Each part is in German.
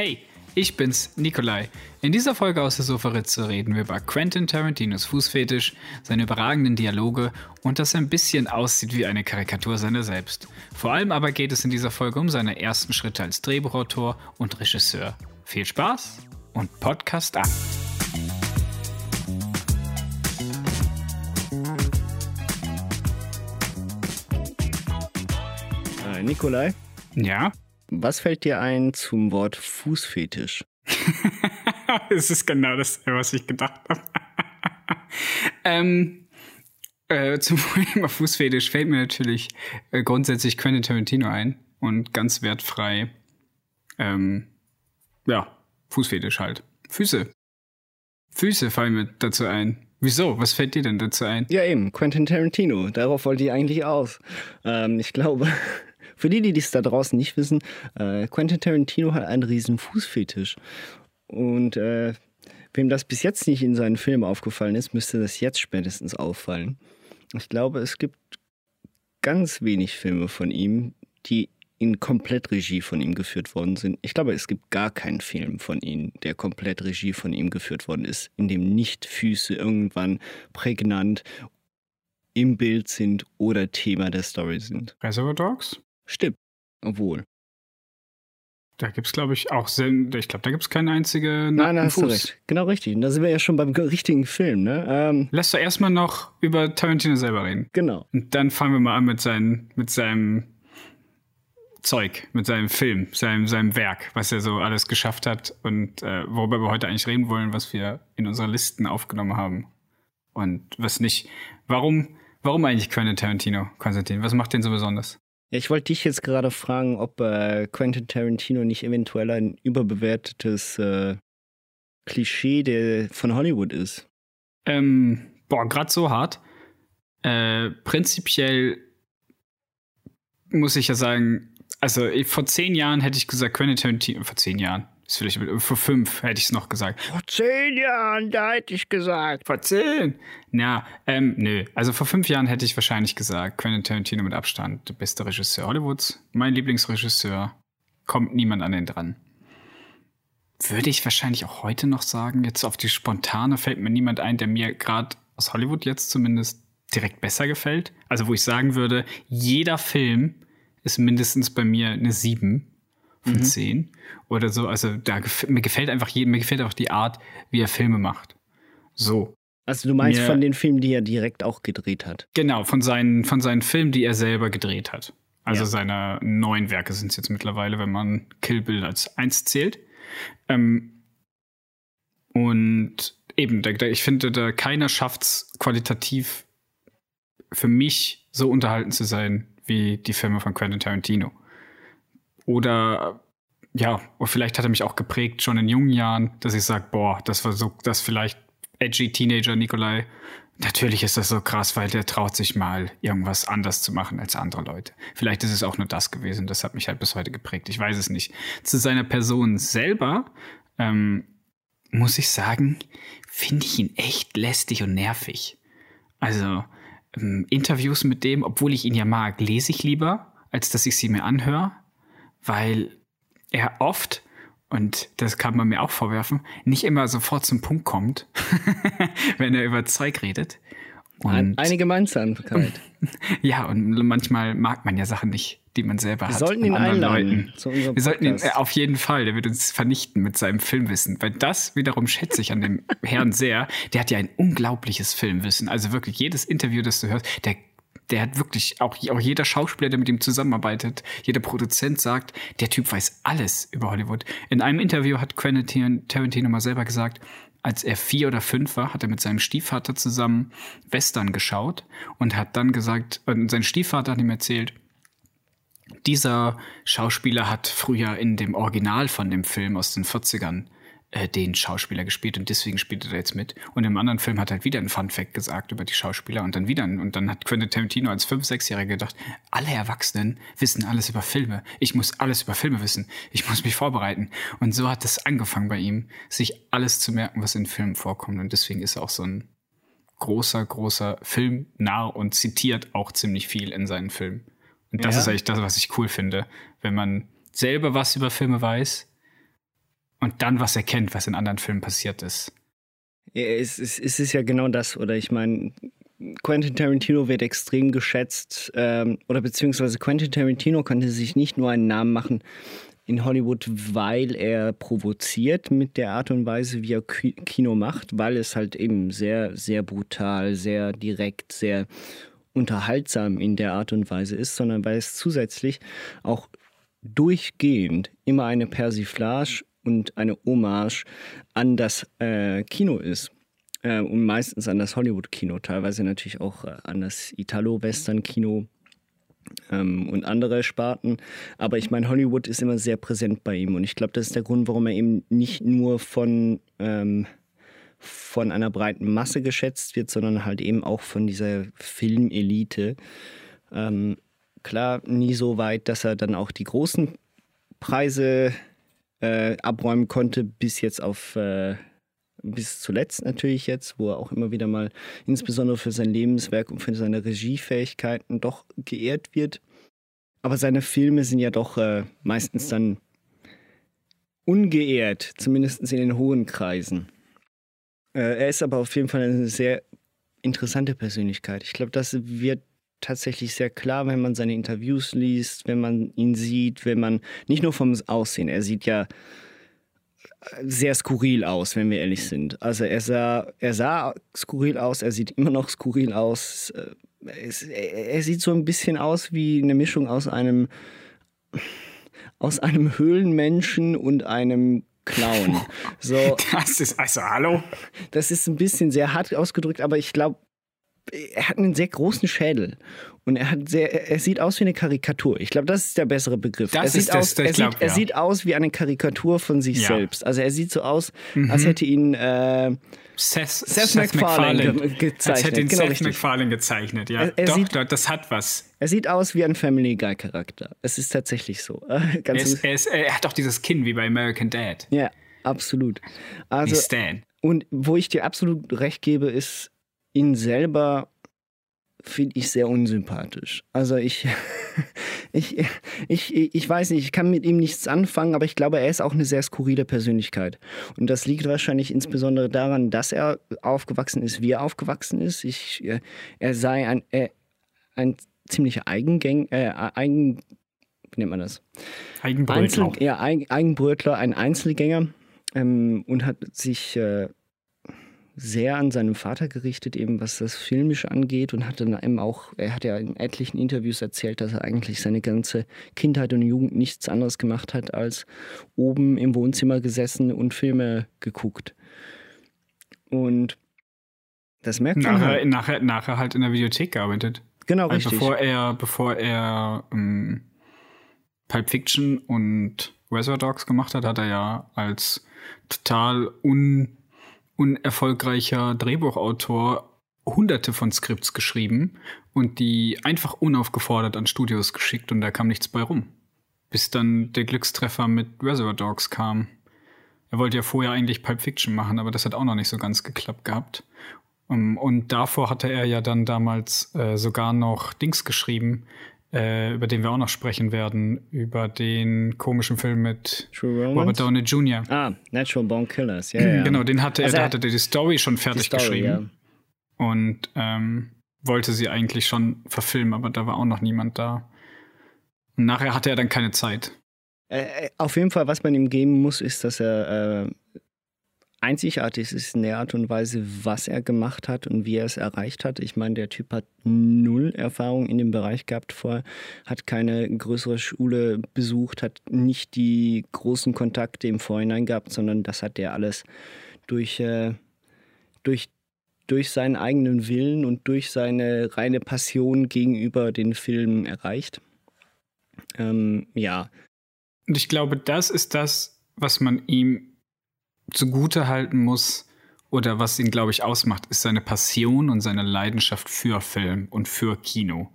Hey, ich bin's, Nikolai. In dieser Folge aus der Sofaritze reden wir über Quentin Tarantinos Fußfetisch, seine überragenden Dialoge und dass er ein bisschen aussieht wie eine Karikatur seiner selbst. Vor allem aber geht es in dieser Folge um seine ersten Schritte als Drehbuchautor und Regisseur. Viel Spaß und Podcast ab! Äh, Nikolai, Ja, was fällt dir ein zum Wort Fußfetisch? es ist genau das, was ich gedacht habe. ähm, äh, zum Thema Fußfetisch fällt mir natürlich äh, grundsätzlich Quentin Tarantino ein und ganz wertfrei, ähm, ja, Fußfetisch halt. Füße. Füße fallen mir dazu ein. Wieso? Was fällt dir denn dazu ein? Ja, eben, Quentin Tarantino. Darauf wollte ich eigentlich aus. Ähm, ich glaube, für die, die dies da draußen nicht wissen, äh, Quentin Tarantino hat einen riesen Fußfetisch. Und äh, wem das bis jetzt nicht in seinen Filmen aufgefallen ist, müsste das jetzt spätestens auffallen. Ich glaube, es gibt ganz wenig Filme von ihm, die in Komplettregie von ihm geführt worden sind. Ich glaube, es gibt gar keinen Film von ihm, der komplett Regie von ihm geführt worden ist, in dem nicht Füße irgendwann prägnant im Bild sind oder Thema der Story sind. Reservoir Dogs? Stimmt. Obwohl. Da gibt's glaube ich, auch, Sen ich glaube, da gibt's keine einzige Nein, da hast du Fuß. recht. Genau richtig. Und da sind wir ja schon beim richtigen Film, ne? Ähm, Lass doch erstmal noch über Tarantino selber reden. genau. Und dann fangen wir mal an mit, seinen, mit seinem Zeug, mit seinem Film, seinem, seinem Werk, was er so alles geschafft hat und äh, worüber wir heute eigentlich reden wollen, was wir in unsere Listen aufgenommen haben. Und was nicht. Warum, warum eigentlich Quentin Tarantino, Konstantin? Was macht den so besonders? Ich wollte dich jetzt gerade fragen, ob äh, Quentin Tarantino nicht eventuell ein überbewertetes äh, Klischee der, von Hollywood ist. Ähm, boah, gerade so hart. Äh, prinzipiell muss ich ja sagen, also vor zehn Jahren hätte ich gesagt, Quentin Tarantino, vor zehn Jahren, ist vielleicht, vor fünf hätte ich es noch gesagt. Vor zehn Jahren, da hätte ich gesagt. Vor zehn? Ja, ähm, nö. Also vor fünf Jahren hätte ich wahrscheinlich gesagt, Quentin Tarantino mit Abstand, der beste Regisseur Hollywoods, mein Lieblingsregisseur, kommt niemand an den dran. Würde ich wahrscheinlich auch heute noch sagen, jetzt auf die spontane fällt mir niemand ein, der mir gerade aus Hollywood jetzt zumindest direkt besser gefällt. Also wo ich sagen würde, jeder Film ist mindestens bei mir eine 7 von 10 oder so. Also da gef mir gefällt einfach jedem, mir gefällt auch die Art, wie er Filme macht. So. Also du meinst Mir- von den Filmen, die er direkt auch gedreht hat. Genau, von seinen, von seinen Filmen, die er selber gedreht hat. Also Ja. seine neuen Werke sind es jetzt mittlerweile, wenn man Kill Bill als eins zählt. Ähm, und eben, da, da, ich finde, da keiner schafft es qualitativ für mich so unterhalten zu sein wie die Filme von Quentin Tarantino. Oder ja, vielleicht hat er mich auch geprägt schon in jungen Jahren, dass ich sage, boah, das war so, das vielleicht edgy Teenager Nikolai. Natürlich ist das so krass, weil der traut sich mal irgendwas anders zu machen als andere Leute. Vielleicht ist es auch nur das gewesen. Das hat mich halt bis heute geprägt. Ich weiß es nicht. Zu seiner Person selber ähm, muss ich sagen, finde ich ihn echt lästig und nervig. Also ähm, Interviews mit dem, obwohl ich ihn ja mag, lese ich lieber, als dass ich sie mir anhöre, weil er oft, und das kann man mir auch vorwerfen, nicht immer sofort zum Punkt kommt, wenn er über Zeug redet. Und eine Gemeinsamkeit. ja, und manchmal mag man ja Sachen nicht, die man selber Wir hat. sollten ihn einladen zu unserem Wir sollten ihn äh, auf jeden Fall, der wird uns vernichten mit seinem Filmwissen. Weil das wiederum schätze ich an dem Herrn sehr. Der hat ja ein unglaubliches Filmwissen. Also wirklich jedes Interview, das du hörst, der, der hat wirklich, auch, auch jeder Schauspieler, der mit ihm zusammenarbeitet, jeder Produzent sagt, der Typ weiß alles über Hollywood. In einem Interview hat Quentin Tarantino mal selber gesagt, als er vier oder fünf war, hat er mit seinem Stiefvater zusammen Western geschaut und hat dann gesagt, und sein Stiefvater hat ihm erzählt, dieser Schauspieler hat früher in dem Original von dem Film aus den 40ern äh, den Schauspieler gespielt und deswegen spielt er jetzt mit. Und im anderen Film hat er halt wieder ein Fun-Fact gesagt über die Schauspieler und dann wieder. ein- Und dann hat Quentin Tarantino als 5-, 6-Jähriger gedacht, alle Erwachsenen wissen alles über Filme. Ich muss alles über Filme wissen. Ich muss mich vorbereiten. Und so hat es angefangen bei ihm, sich alles zu merken, was in Filmen vorkommt. Und deswegen ist er auch so ein großer, großer Filmnarr und zitiert auch ziemlich viel in seinen Filmen. Und das Ja. ist eigentlich das, was ich cool finde. Wenn man selber was über Filme weiß, Und dann, was er kennt, was in anderen Filmen passiert ist. Ja, es, es, es ist ja genau das, oder ich meine, Quentin Tarantino wird extrem geschätzt, ähm, oder beziehungsweise Quentin Tarantino konnte sich nicht nur einen Namen machen in Hollywood, weil er provoziert mit der Art und Weise, wie er Kino macht, weil es halt eben sehr, sehr brutal, sehr direkt, sehr unterhaltsam in der Art und Weise ist, sondern weil es zusätzlich auch durchgehend immer eine Persiflage und eine Hommage an das äh, Kino ist. Äh, und meistens an das Hollywood-Kino, teilweise natürlich auch äh, an das Italo-Western-Kino ähm, und andere Sparten. Aber ich meine, Hollywood ist immer sehr präsent bei ihm. Und ich glaube, das ist der Grund, warum er eben nicht nur von, ähm, von einer breiten Masse geschätzt wird, sondern halt eben auch von dieser Filmelite. Ähm, klar, nie so weit, dass er dann auch die großen Preise äh, abräumen konnte, bis jetzt auf äh, bis zuletzt natürlich jetzt, wo er auch immer wieder mal insbesondere für sein Lebenswerk und für seine Regiefähigkeiten doch geehrt wird. Aber seine Filme sind ja doch äh, meistens dann ungeehrt, zumindest in den hohen Kreisen. Äh, er ist aber auf jeden Fall eine sehr interessante Persönlichkeit. Ich glaube, das wird tatsächlich sehr klar, wenn man seine Interviews liest, wenn man ihn sieht, wenn man nicht nur vom Aussehen, er sieht ja sehr skurril aus, wenn wir ehrlich sind. Also er sah, er sah skurril aus, er sieht immer noch skurril aus. Es, er sieht so ein bisschen aus wie eine Mischung aus einem aus einem Höhlenmenschen und einem Clown. So, das ist also hallo. Das ist ein bisschen sehr hart ausgedrückt, aber ich glaube, er hat einen sehr großen Schädel und er hat sehr, er sieht aus wie eine Karikatur. Ich glaube, das ist der bessere Begriff. Das er sieht ist das, aus, er, glaub, sieht, er ja. sieht aus wie eine Karikatur von sich Ja. selbst. Also er sieht so aus, Mhm. als hätte ihn äh, Seth, Seth MacFarlane ge- gezeichnet, Als hätte ihn genau Seth richtig. MacFarlane gezeichnet, ja. Er- er Doch, sieht- doch, das hat was. er sieht aus wie ein Family Guy Charakter. Es ist tatsächlich so. Er, ist, er, ist, er hat doch dieses Kinn wie bei American Dad. ja, absolut. Wie Also Stan. Und wo ich dir absolut recht gebe, ist, ihn selber finde ich sehr unsympathisch. Also ich, ich, ich, ich weiß nicht, ich kann mit ihm nichts anfangen, aber ich glaube, er ist auch eine sehr skurrile Persönlichkeit. Und das liegt wahrscheinlich insbesondere daran, dass er aufgewachsen ist, wie er aufgewachsen ist. Ich, äh, er sei ein, äh, ein ziemlicher Eigengäng, äh, Eigen, wie nennt man das? Eigenbrötler. Einzel, ja, Eig- Eigenbrötler, ein Einzelgänger ähm, und hat sich äh, sehr an seinem Vater gerichtet, eben was das Filmische angeht und hat dann eben auch, er hat ja in etlichen Interviews erzählt, dass er eigentlich seine ganze Kindheit und Jugend nichts anderes gemacht hat, als oben im Wohnzimmer gesessen und Filme geguckt. Und das merkt man Nachher, halt. nachher, nachher halt in der Videothek gearbeitet. Genau, Also richtig. bevor er, bevor er ähm, Pulp Fiction und Reservoir Dogs gemacht hat, hat er ja als total un, unerfolgreicher Drehbuchautor hunderte von Skripts geschrieben und die einfach unaufgefordert an Studios geschickt und da kam nichts bei rum. Bis dann der Glückstreffer mit Reservoir Dogs kam. Er wollte ja vorher eigentlich Pulp Fiction machen, aber das hat auch noch nicht so ganz geklappt gehabt. Um, und davor hatte er ja dann damals äh, sogar noch Dings geschrieben, äh, über den wir auch noch sprechen werden, über den komischen Film mit? Robert Downey Jr. Ah, Natural Born Killers, ja, ja. Genau, den hatte er, Also da er- hatte er die Story schon fertig Story, geschrieben und ähm, wollte sie eigentlich schon verfilmen, aber da war auch noch niemand da. Und nachher hatte er dann keine Zeit. Äh, äh, auf jeden Fall, was man ihm geben muss, ist, dass er äh, einzigartig ist in der Art und Weise, was er gemacht hat und wie er es erreicht hat. Ich meine, der Typ hat null Erfahrung in dem Bereich gehabt vorher, hat keine größere Schule besucht, hat nicht die großen Kontakte im Vorhinein gehabt, sondern das hat er alles durch, äh, durch, durch seinen eigenen Willen und durch seine reine Passion gegenüber den Filmen erreicht. Ähm, ja, Und ich glaube, das ist das, was man ihm zugute halten muss oder was ihn, glaube ich, ausmacht, ist seine Passion und seine Leidenschaft für Film und für Kino.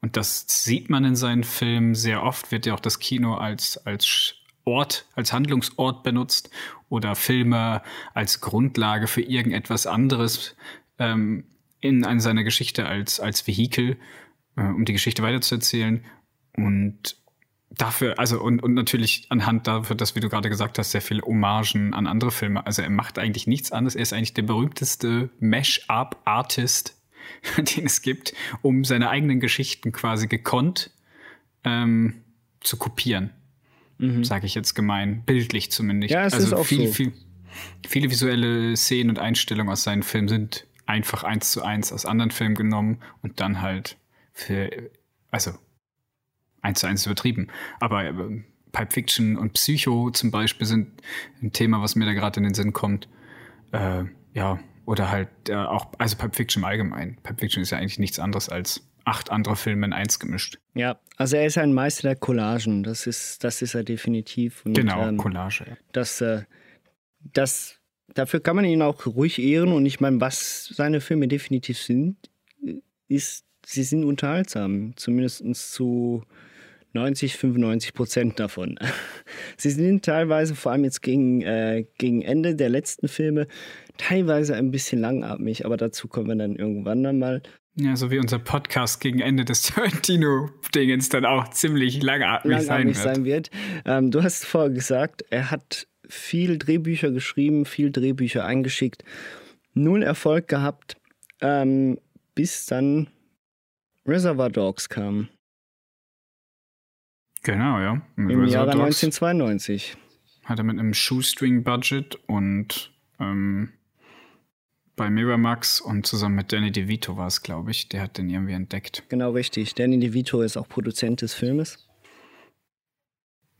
Und das sieht man in seinen Filmen sehr oft, wird ja auch das Kino als, als Ort, als Handlungsort benutzt oder Filme als Grundlage für irgendetwas anderes ähm, in, in seiner Geschichte als, als Vehikel, äh, um die Geschichte weiterzuerzählen. Und dafür, also und, und natürlich anhand dafür, dass, wie du gerade gesagt hast, sehr viele Hommagen an andere Filme. Also er macht eigentlich nichts anderes. Er ist eigentlich der berühmteste Mash-up-Artist, den es gibt, um seine eigenen Geschichten quasi gekonnt ähm, zu kopieren. Mhm. Sage ich jetzt gemein, bildlich zumindest. Ja, es also ist auch viel, so. viel, viele visuelle Szenen und Einstellungen aus seinen Filmen sind einfach eins zu eins aus anderen Filmen genommen und dann halt für, also eins zu eins übertrieben. Aber äh, Pipe Fiction und Psycho zum Beispiel sind ein Thema, was mir da gerade in den Sinn kommt. Äh, ja, oder halt äh, auch, also Pipe Fiction im Allgemeinen. Pipe Fiction ist ja eigentlich nichts anderes als acht andere Filme in eins gemischt. Ja, also er ist ein Meister der Collagen, das ist, das ist er definitiv. Und, genau, ähm, Collage. Ja. das, äh, das, dafür kann man ihn auch ruhig ehren und ich meine, was seine Filme definitiv sind, ist, sie sind unterhaltsam, zumindest zu 90, 95 Prozent davon. Sie sind teilweise, vor allem jetzt gegen, äh, gegen Ende der letzten Filme, teilweise ein bisschen langatmig, aber dazu kommen wir dann irgendwann dann mal. Ja, so wie unser Podcast gegen Ende des Tarantino-Dingens dann auch ziemlich langatmig, langatmig sein wird. sein wird. Ähm, du hast vorher gesagt, er hat viel Drehbücher geschrieben, viel Drehbücher eingeschickt, null Erfolg gehabt, ähm, bis dann Reservoir Dogs kam. Genau, ja. Mit Im Reservoir Jahre Dogs 1992. Hat er mit einem Shoestring-Budget und ähm, bei Miramax und zusammen mit Danny DeVito war es, glaube ich, der hat den irgendwie entdeckt. Genau richtig. Danny DeVito ist auch Produzent des Filmes.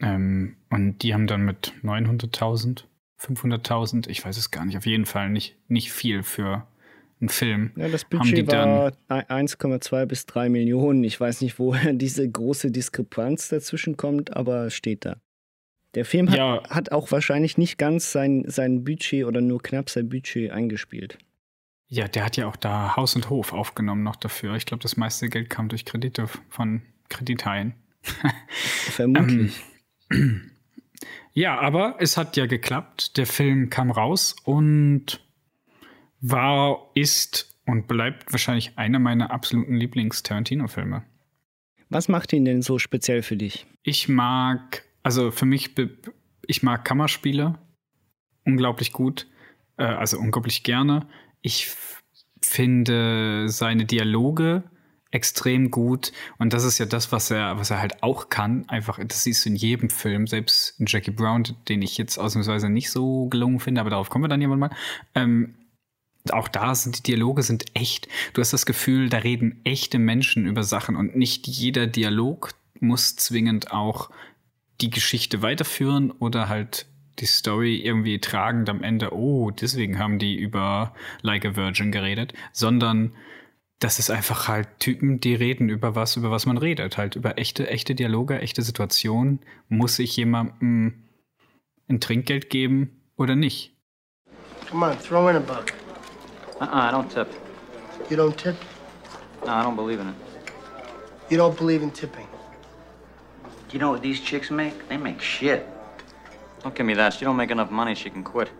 Ähm, und die haben dann mit 900.000, 500.000, ich weiß es gar nicht, auf jeden Fall nicht, nicht viel für einen Film. Ja, das Budget war 1,2 bis 3 Millionen. Ich weiß nicht, woher diese große Diskrepanz dazwischen kommt, aber steht da. Der Film hat, Ja. hat auch wahrscheinlich nicht ganz sein, sein Budget oder nur knapp sein Budget eingespielt. Ja, der hat ja auch da Haus und Hof aufgenommen noch dafür. Ich glaube, das meiste Geld kam durch Kredite von Kredithaien. Vermutlich. Ja, aber es hat ja geklappt. Der Film kam raus und war, ist und bleibt wahrscheinlich einer meiner absoluten Lieblings-Tarantino-Filme. Was macht ihn denn so speziell für dich? Ich mag, also für mich, ich mag Kammerspiele unglaublich gut, äh, also unglaublich gerne. Ich finde seine Dialoge extrem gut und das ist ja das, was er, was er halt auch kann. Einfach, das siehst du in jedem Film, selbst in Jackie Brown, den ich jetzt ausnahmsweise nicht so gelungen finde, aber darauf kommen wir dann irgendwann mal. Ähm, auch da sind die Dialoge sind echt. Du hast das Gefühl, da reden echte Menschen über Sachen und nicht jeder Dialog muss zwingend auch die Geschichte weiterführen oder halt die Story irgendwie tragend am Ende, oh, deswegen haben die über Like a Virgin geredet, sondern das ist einfach halt Typen, die reden über was, über was man redet, halt über echte, echte Dialoge, echte Situationen. Muss ich jemandem ein Trinkgeld geben oder nicht? Come on, throw in a buck. Uh-uh, I don't tip. You don't tip? No, I don't believe in it. You don't believe in tipping. You know what these chicks make? They make shit. Don't give me that. She don't make enough money. She can quit.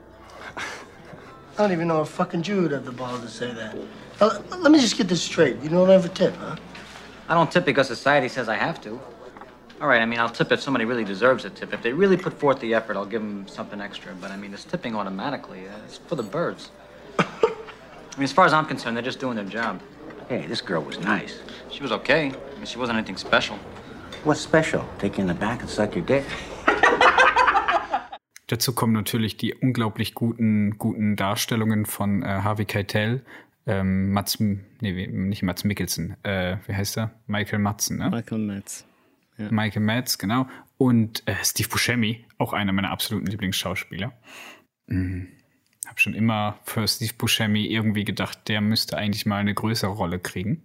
I don't even know a fucking Jew would have the balls to say that. Now, let- let me just get this straight. You don't ever tip, huh? I don't tip because society says I have to. All right, I mean, I'll tip if somebody really deserves a tip. If they really put forth the effort, I'll give them something extra. But I mean, this tipping automatically, uh, it's for the birds. I mean, as far as I'm concerned, they're just doing their job. Hey, this girl was nice. She was okay. I mean, she wasn't anything special. What's special? Take you in the back and suck your dick? Dazu kommen natürlich die unglaublich guten, guten Darstellungen von äh, Harvey Keitel, ähm, Mats, M- nee, nicht Mats Mikkelsen, äh, wie heißt er? Michael Madsen, ne? Michael Metz. Michael Madsen, genau. Und äh, Steve Buscemi, auch einer meiner absoluten Lieblingsschauspieler. Mhm. Hab schon immer für Steve Buscemi irgendwie gedacht, der müsste eigentlich mal eine größere Rolle kriegen.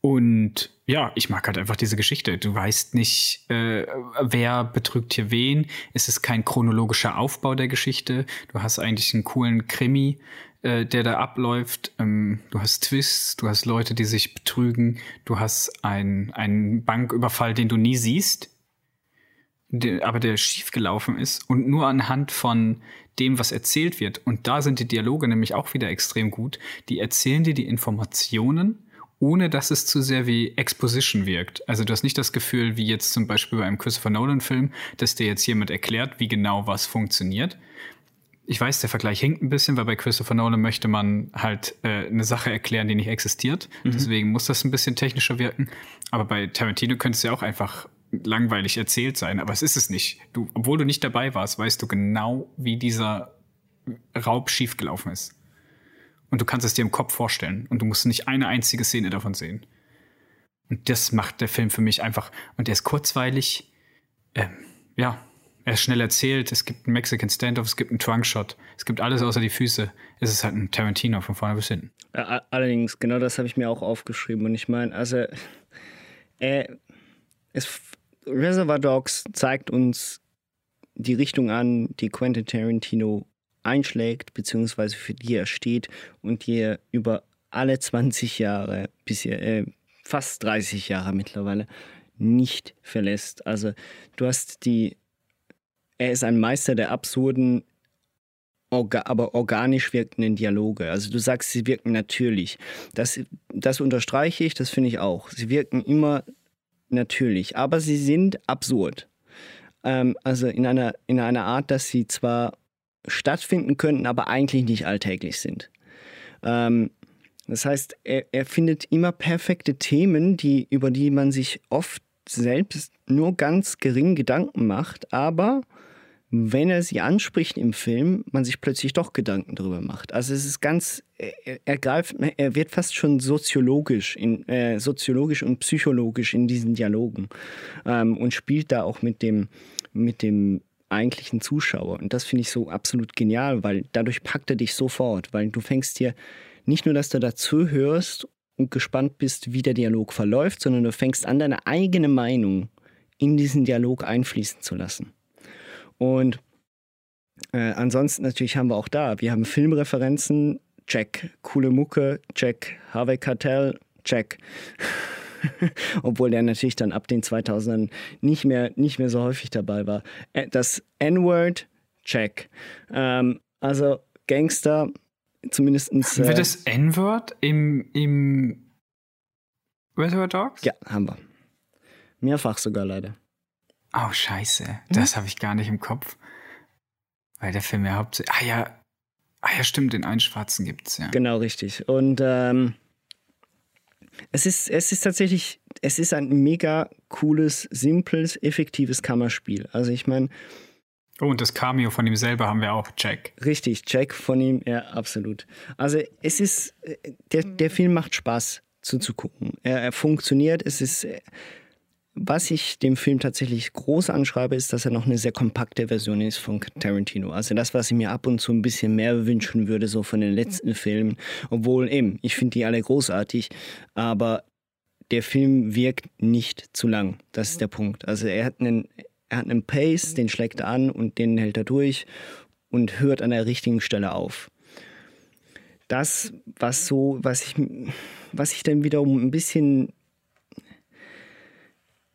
Und ja, ich mag halt einfach diese Geschichte. Du weißt nicht, äh, wer betrügt hier wen. Es ist kein chronologischer Aufbau der Geschichte. Du hast eigentlich einen coolen Krimi, äh, der da abläuft. Ähm, du hast Twists, du hast Leute, die sich betrügen. Du hast ein- einen Banküberfall, den du nie siehst, der, aber der schiefgelaufen ist. Und nur anhand von dem, was erzählt wird. Und da sind die Dialoge nämlich auch wieder extrem gut. Die erzählen dir die Informationen ohne dass es zu sehr wie Exposition wirkt. Also du hast nicht das Gefühl, wie jetzt zum Beispiel bei einem Christopher Nolan-Film, dass dir jetzt jemand erklärt, wie genau was funktioniert. Ich weiß, der Vergleich hinkt ein bisschen, weil bei Christopher Nolan möchte man halt äh, eine Sache erklären, die nicht existiert. Mhm. Deswegen muss das ein bisschen technischer wirken. Aber bei Tarantino könnte es ja auch einfach langweilig erzählt sein, aber es ist es nicht. Du, obwohl du nicht dabei warst, weißt du genau, wie dieser Raub schiefgelaufen ist. Und du kannst es dir im Kopf vorstellen. Und du musst nicht eine einzige Szene davon sehen. Und das macht der Film für mich einfach. Und der ist kurzweilig. Ähm, ja, er ist schnell erzählt. Es gibt einen Mexican Standoff, es gibt einen Trunkshot. Es gibt alles außer die Füße. Es ist halt ein Tarantino von vorne bis hinten. Allerdings, genau das habe ich mir auch aufgeschrieben. Und ich meine, also, äh, es, Reservoir Dogs zeigt uns die Richtung an, die Quentin Tarantino einschlägt, beziehungsweise für die er steht und die er über alle 20 Jahre, bisher, äh, fast 30 Jahre mittlerweile, nicht verlässt. Also du hast die, er ist ein Meister der absurden, orga, aber organisch wirkenden Dialoge. Also du sagst, sie wirken natürlich. Das, das unterstreiche ich, das finde ich auch. Sie wirken immer natürlich, aber sie sind absurd. Ähm, also in einer, in einer Art, dass sie zwar stattfinden könnten, aber eigentlich nicht alltäglich sind. Ähm, das heißt, er, er findet immer perfekte Themen, die, über die man sich oft selbst nur ganz gering Gedanken macht, aber wenn er sie anspricht im Film, man sich plötzlich doch Gedanken darüber macht. Also es ist ganz, er, er greift, er wird fast schon soziologisch, in, äh, soziologisch und psychologisch in diesen Dialogen ähm, und spielt da auch mit dem, mit dem eigentlichen Zuschauer. Und das finde ich so absolut genial, weil dadurch packt er dich sofort, weil du fängst dir nicht nur, dass du dazu hörst und gespannt bist, wie der Dialog verläuft, sondern du fängst an, deine eigene Meinung in diesen Dialog einfließen zu lassen. Und äh, ansonsten natürlich haben wir auch da, wir haben Filmreferenzen, check, coole Mucke, check, Harvey Cartell, check. obwohl der natürlich dann ab den 2000ern nicht mehr, nicht mehr so häufig dabei war. Das N-Word, check. Ähm, also Gangster, zumindest. Äh, Wird das N-Word im, im Reservoir Dogs? Ja, haben wir. Mehrfach sogar leider. Oh, scheiße. Das hm? habe ich gar nicht im Kopf. Weil der Film ja hauptsächlich. Ah ja. Ah ja, stimmt, den einen Schwarzen gibt's, ja. Genau, richtig. Und ähm, es ist, es ist tatsächlich, es ist ein mega cooles, simples, effektives Kammerspiel. Also ich meine. Oh, und das Cameo von ihm selber haben wir auch, Jack. Richtig, Jack von ihm, ja, absolut. Also es ist, der, der Film macht Spaß zuzugucken. Er, er funktioniert, es ist was ich dem Film tatsächlich groß anschreibe, ist, dass er noch eine sehr kompakte Version ist von Tarantino. Also das, was ich mir ab und zu ein bisschen mehr wünschen würde, so von den letzten Filmen. Obwohl eben, ich finde die alle großartig, aber der Film wirkt nicht zu lang. Das ist der Punkt. Also er hat einen, er hat einen Pace, den schlägt er an und den hält er durch und hört an der richtigen Stelle auf. Das, was so, was ich, was ich dann wiederum ein bisschen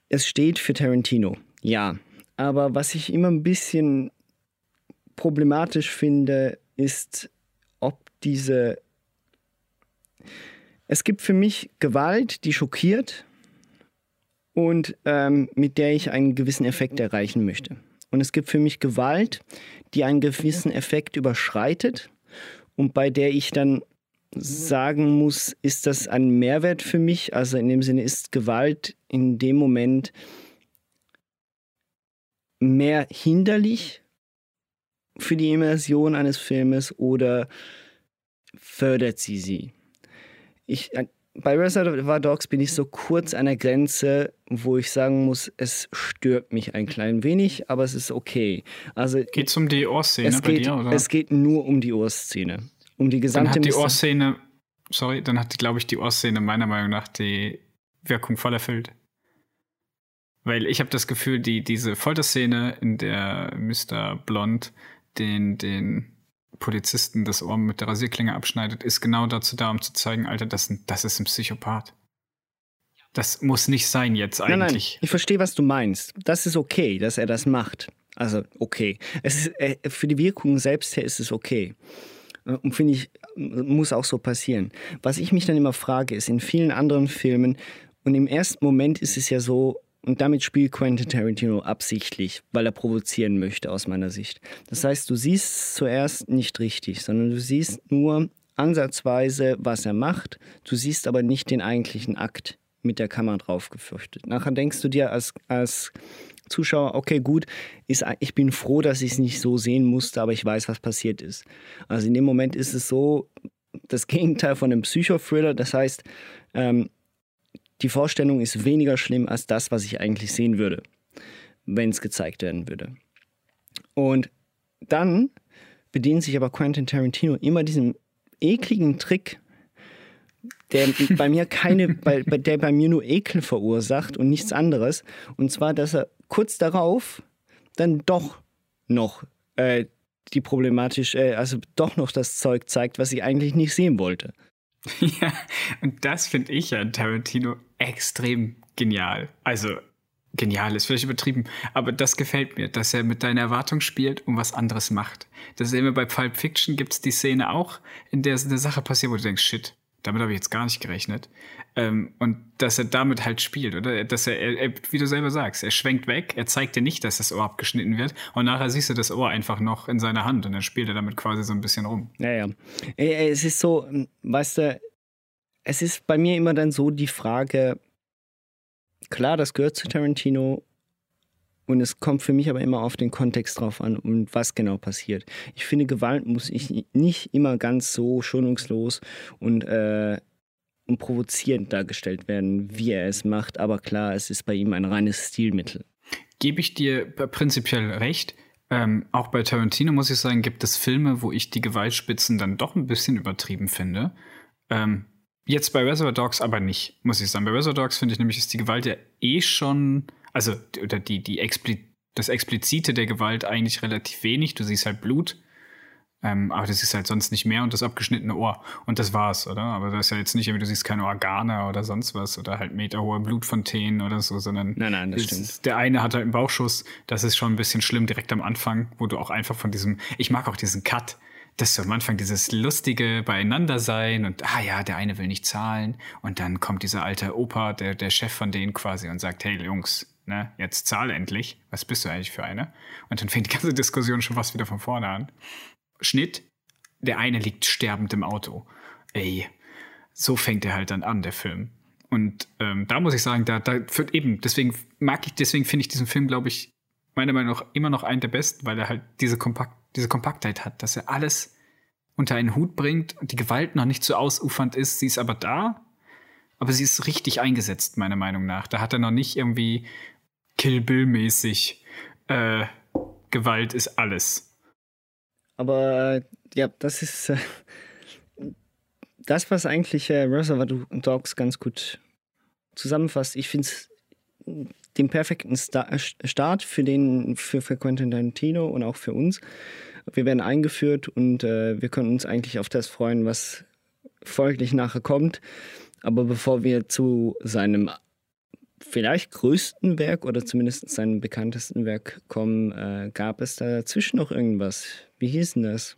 es steht für Tarantino, ja. Aber was ich immer ein bisschen problematisch finde, ist, ob diese... Es gibt für mich Gewalt, die schockiert und ähm, mit der ich einen gewissen Effekt erreichen möchte. Und es gibt für mich Gewalt, die einen gewissen Effekt überschreitet und bei der ich dann sagen muss, ist das ein Mehrwert für mich? Also in dem Sinne ist Gewalt in dem Moment mehr hinderlich für die Immersion eines Filmes oder fördert sie sie? Ich, äh, bei Reservoir Dogs bin ich so kurz an der Grenze, wo ich sagen muss, es stört mich ein klein wenig, aber es ist okay. Also geht es um die Ohrszene bei dir, oder? Es geht nur um die Ohrszene um die gesamte Dann hat die Ohrszene, sorry, dann hat, glaube ich, die Ohrszene meiner Meinung nach die Wirkung voll erfüllt. Weil ich habe das Gefühl, die, diese Folterszene, in der Mr. Blond den, den Polizisten das Ohr mit der Rasierklinge abschneidet, ist genau dazu da, um zu zeigen, Alter, das, das ist ein Psychopath. Das muss nicht sein jetzt eigentlich. Nein, nein, ich verstehe, was du meinst. Das ist okay, dass er das macht. Also okay. Es ist, äh, für die Wirkung selbst her ist es okay. Und finde ich, muss auch so passieren. Was ich mich dann immer frage, ist in vielen anderen Filmen, und im ersten Moment ist es ja so, und damit spielt Quentin Tarantino absichtlich, weil er provozieren möchte, aus meiner Sicht. Das heißt, du siehst zuerst nicht richtig, sondern du siehst nur ansatzweise, was er macht. Du siehst aber nicht den eigentlichen Akt mit der Kamera drauf gefürchtet. Nachher denkst du dir als, als Zuschauer, okay, gut, ist, ich bin froh, dass ich es nicht so sehen musste, aber ich weiß, was passiert ist. Also in dem Moment ist es so das Gegenteil von einem Psychothriller. Das heißt, ähm, die Vorstellung ist weniger schlimm als das, was ich eigentlich sehen würde, wenn es gezeigt werden würde. Und dann bedient sich aber Quentin Tarantino immer diesem ekligen Trick, der bei mir keine, bei, der bei mir nur Ekel verursacht und nichts anderes. Und zwar, dass er kurz darauf dann doch noch äh, die problematisch, äh, also doch noch das Zeug zeigt, was ich eigentlich nicht sehen wollte. Ja, und das finde ich ja Tarantino extrem genial. Also genial ist vielleicht übertrieben, aber das gefällt mir, dass er mit deiner Erwartung spielt und was anderes macht. Das sehen wir bei Pulp Fiction, gibt es die Szene auch, in der eine Sache passiert, wo du denkst, shit, damit habe ich jetzt gar nicht gerechnet. Ähm, und dass er damit halt spielt, oder? Dass er, er, wie du selber sagst, er schwenkt weg, er zeigt dir nicht, dass das Ohr abgeschnitten wird und nachher siehst du das Ohr einfach noch in seiner Hand und dann spielt er damit quasi so ein bisschen rum. Ja, ja. Es ist so, weißt du, es ist bei mir immer dann so die Frage, klar, das gehört zu Tarantino und es kommt für mich aber immer auf den Kontext drauf an und was genau passiert. Ich finde, Gewalt muss ich nicht immer ganz so schonungslos und, äh, und provozierend dargestellt werden, wie er es macht. Aber klar, es ist bei ihm ein reines Stilmittel. Gebe ich dir prinzipiell recht. Ähm, auch bei Tarantino muss ich sagen, gibt es Filme, wo ich die Gewaltspitzen dann doch ein bisschen übertrieben finde. Ähm, jetzt bei Reservoir Dogs aber nicht, muss ich sagen. Bei Reservoir Dogs finde ich nämlich, ist die Gewalt ja eh schon also oder die, die Expli das Explizite der Gewalt eigentlich relativ wenig. Du siehst halt Blut, ähm, aber das ist halt sonst nicht mehr und das abgeschnittene Ohr. Und das war's, oder? Aber das ist ja jetzt nicht, du siehst keine Organe oder sonst was oder halt meterhohe Blutfontänen oder so, sondern nein, nein, das stimmt. der eine hat halt einen Bauchschuss. Das ist schon ein bisschen schlimm direkt am Anfang, wo du auch einfach von diesem, ich mag auch diesen Cut, dass so am Anfang dieses lustige Beieinander sein und ah ja, der eine will nicht zahlen und dann kommt dieser alte Opa, der, der Chef von denen quasi und sagt, hey Jungs, ne, jetzt zahl endlich. Was bist du eigentlich für eine? Und dann fängt die ganze Diskussion schon fast wieder von vorne an. Schnitt, der eine liegt sterbend im Auto. Ey, so fängt er halt dann an, der Film. Und ähm, da muss ich sagen, da, da führt eben, deswegen mag ich, deswegen finde ich diesen Film, glaube ich, meiner Meinung nach immer noch einen der besten, weil er halt diese, Kompakt, diese Kompaktheit hat, dass er alles unter einen Hut bringt und die Gewalt noch nicht so ausufernd ist. Sie ist aber da, aber sie ist richtig eingesetzt, meiner Meinung nach. Da hat er noch nicht irgendwie Kill Bill-mäßig. Äh, Gewalt ist alles. Aber ja, das ist äh, das, was eigentlich äh, Reservoir Dogs ganz gut zusammenfasst. Ich finde es den perfekten Star Start für, den, für, für Quentin Tarantino und auch für uns. Wir werden eingeführt und äh, wir können uns eigentlich auf das freuen, was folglich nachher kommt. Aber bevor wir zu seinem vielleicht größten Werk oder zumindest seinem bekanntesten Werk kommen, äh, gab es dazwischen noch irgendwas? Wie hieß denn das?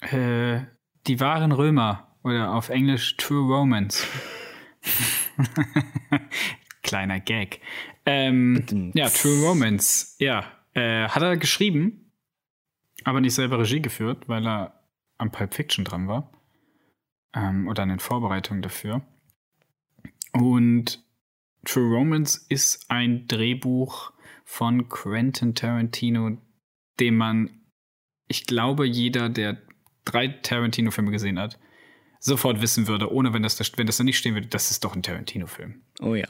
Äh, die wahren Römer oder auf Englisch True Romance. Kleiner Gag. Ähm, ja, True Romance. Ja, äh, hat er geschrieben, aber nicht selber Regie geführt, weil er am Pulp Fiction dran war. Ähm, oder an den Vorbereitungen dafür. Und True Romance ist ein Drehbuch von Quentin Tarantino, dem man, ich glaube, jeder, der drei Tarantino-Filme gesehen hat, sofort wissen würde, ohne wenn das, da, wenn das da nicht stehen würde, das ist doch ein Tarantino-Film. Oh ja.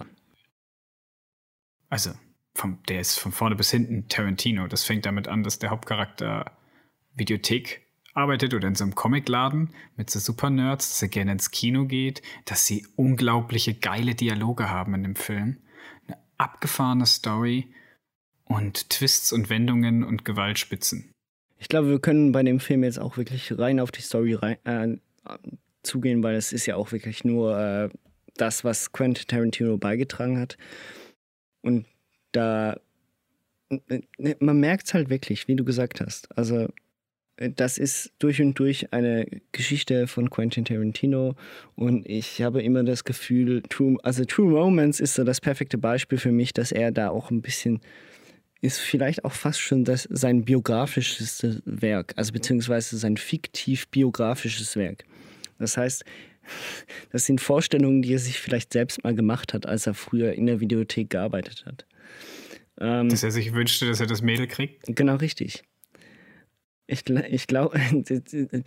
Also, vom, der ist von vorne bis hinten Tarantino. Das fängt damit an, dass der Hauptcharakter Videothek arbeitet oder in so einem Comicladen mit so Super-Nerds, dass er gerne ins Kino geht, dass sie unglaubliche geile Dialoge haben in dem Film. Eine abgefahrene Story und Twists und Wendungen und Gewaltspitzen. Ich glaube, wir können bei dem Film jetzt auch wirklich rein auf die Story rein, äh, zugehen, weil es ist ja auch wirklich nur äh, das, was Quentin Tarantino beigetragen hat. Und da, man merkt es halt wirklich, wie du gesagt hast. Also das ist durch und durch eine Geschichte von Quentin Tarantino und ich habe immer das Gefühl, True, also True Romance ist so das perfekte Beispiel für mich, dass er da auch ein bisschen ist vielleicht auch fast schon das, sein biografisches Werk, also beziehungsweise sein fiktiv biografisches Werk. Das heißt, das sind Vorstellungen, die er sich vielleicht selbst mal gemacht hat, als er früher in der Videothek gearbeitet hat. Ähm, dass er sich wünschte, dass er das Mädel kriegt? Genau richtig. Ich, ich glaube,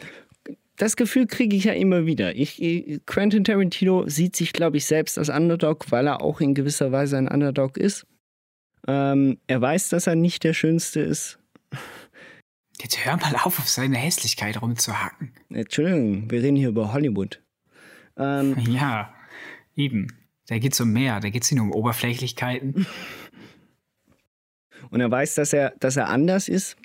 das Gefühl kriege ich ja immer wieder. Ich, Quentin Tarantino sieht sich, glaube ich, selbst als Underdog, weil er auch in gewisser Weise ein Underdog ist. Ähm, er weiß, dass er nicht der Schönste ist. Jetzt hör mal auf, auf seine Hässlichkeit rumzuhacken. Entschuldigung, wir reden hier über Hollywood. Ähm, ja, eben. Da geht es um mehr, da geht es nicht um Oberflächlichkeiten. Und er weiß, dass er, dass er anders ist,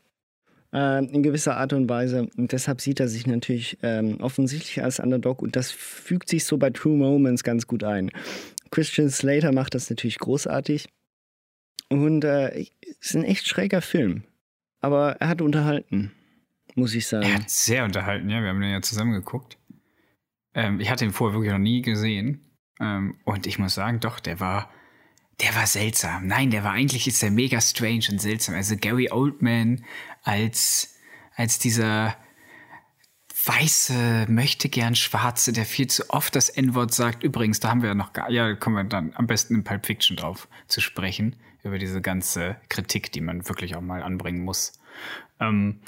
äh, in gewisser Art und Weise. Und deshalb sieht er sich natürlich ähm, offensichtlich als Underdog und das fügt sich so bei True Moments ganz gut ein. Christian Slater macht das natürlich großartig. Und äh, es ist ein echt schräger Film. Aber er hat unterhalten, muss ich sagen. Er hat sehr unterhalten, ja. Wir haben den ja zusammen geguckt. Ähm, ich hatte ihn vorher wirklich noch nie gesehen. Ähm, und ich muss sagen, doch, der war, der war seltsam. Nein, der war eigentlich ist der mega strange und seltsam. Also Gary Oldman als, als dieser weiße, möchte gern Schwarze, der viel zu oft das N-Wort sagt. Übrigens, da haben wir ja noch gar, ja, kommen wir dann am besten in Pulp Fiction drauf zu sprechen über diese ganze Kritik, die man wirklich auch mal anbringen muss. Ähm,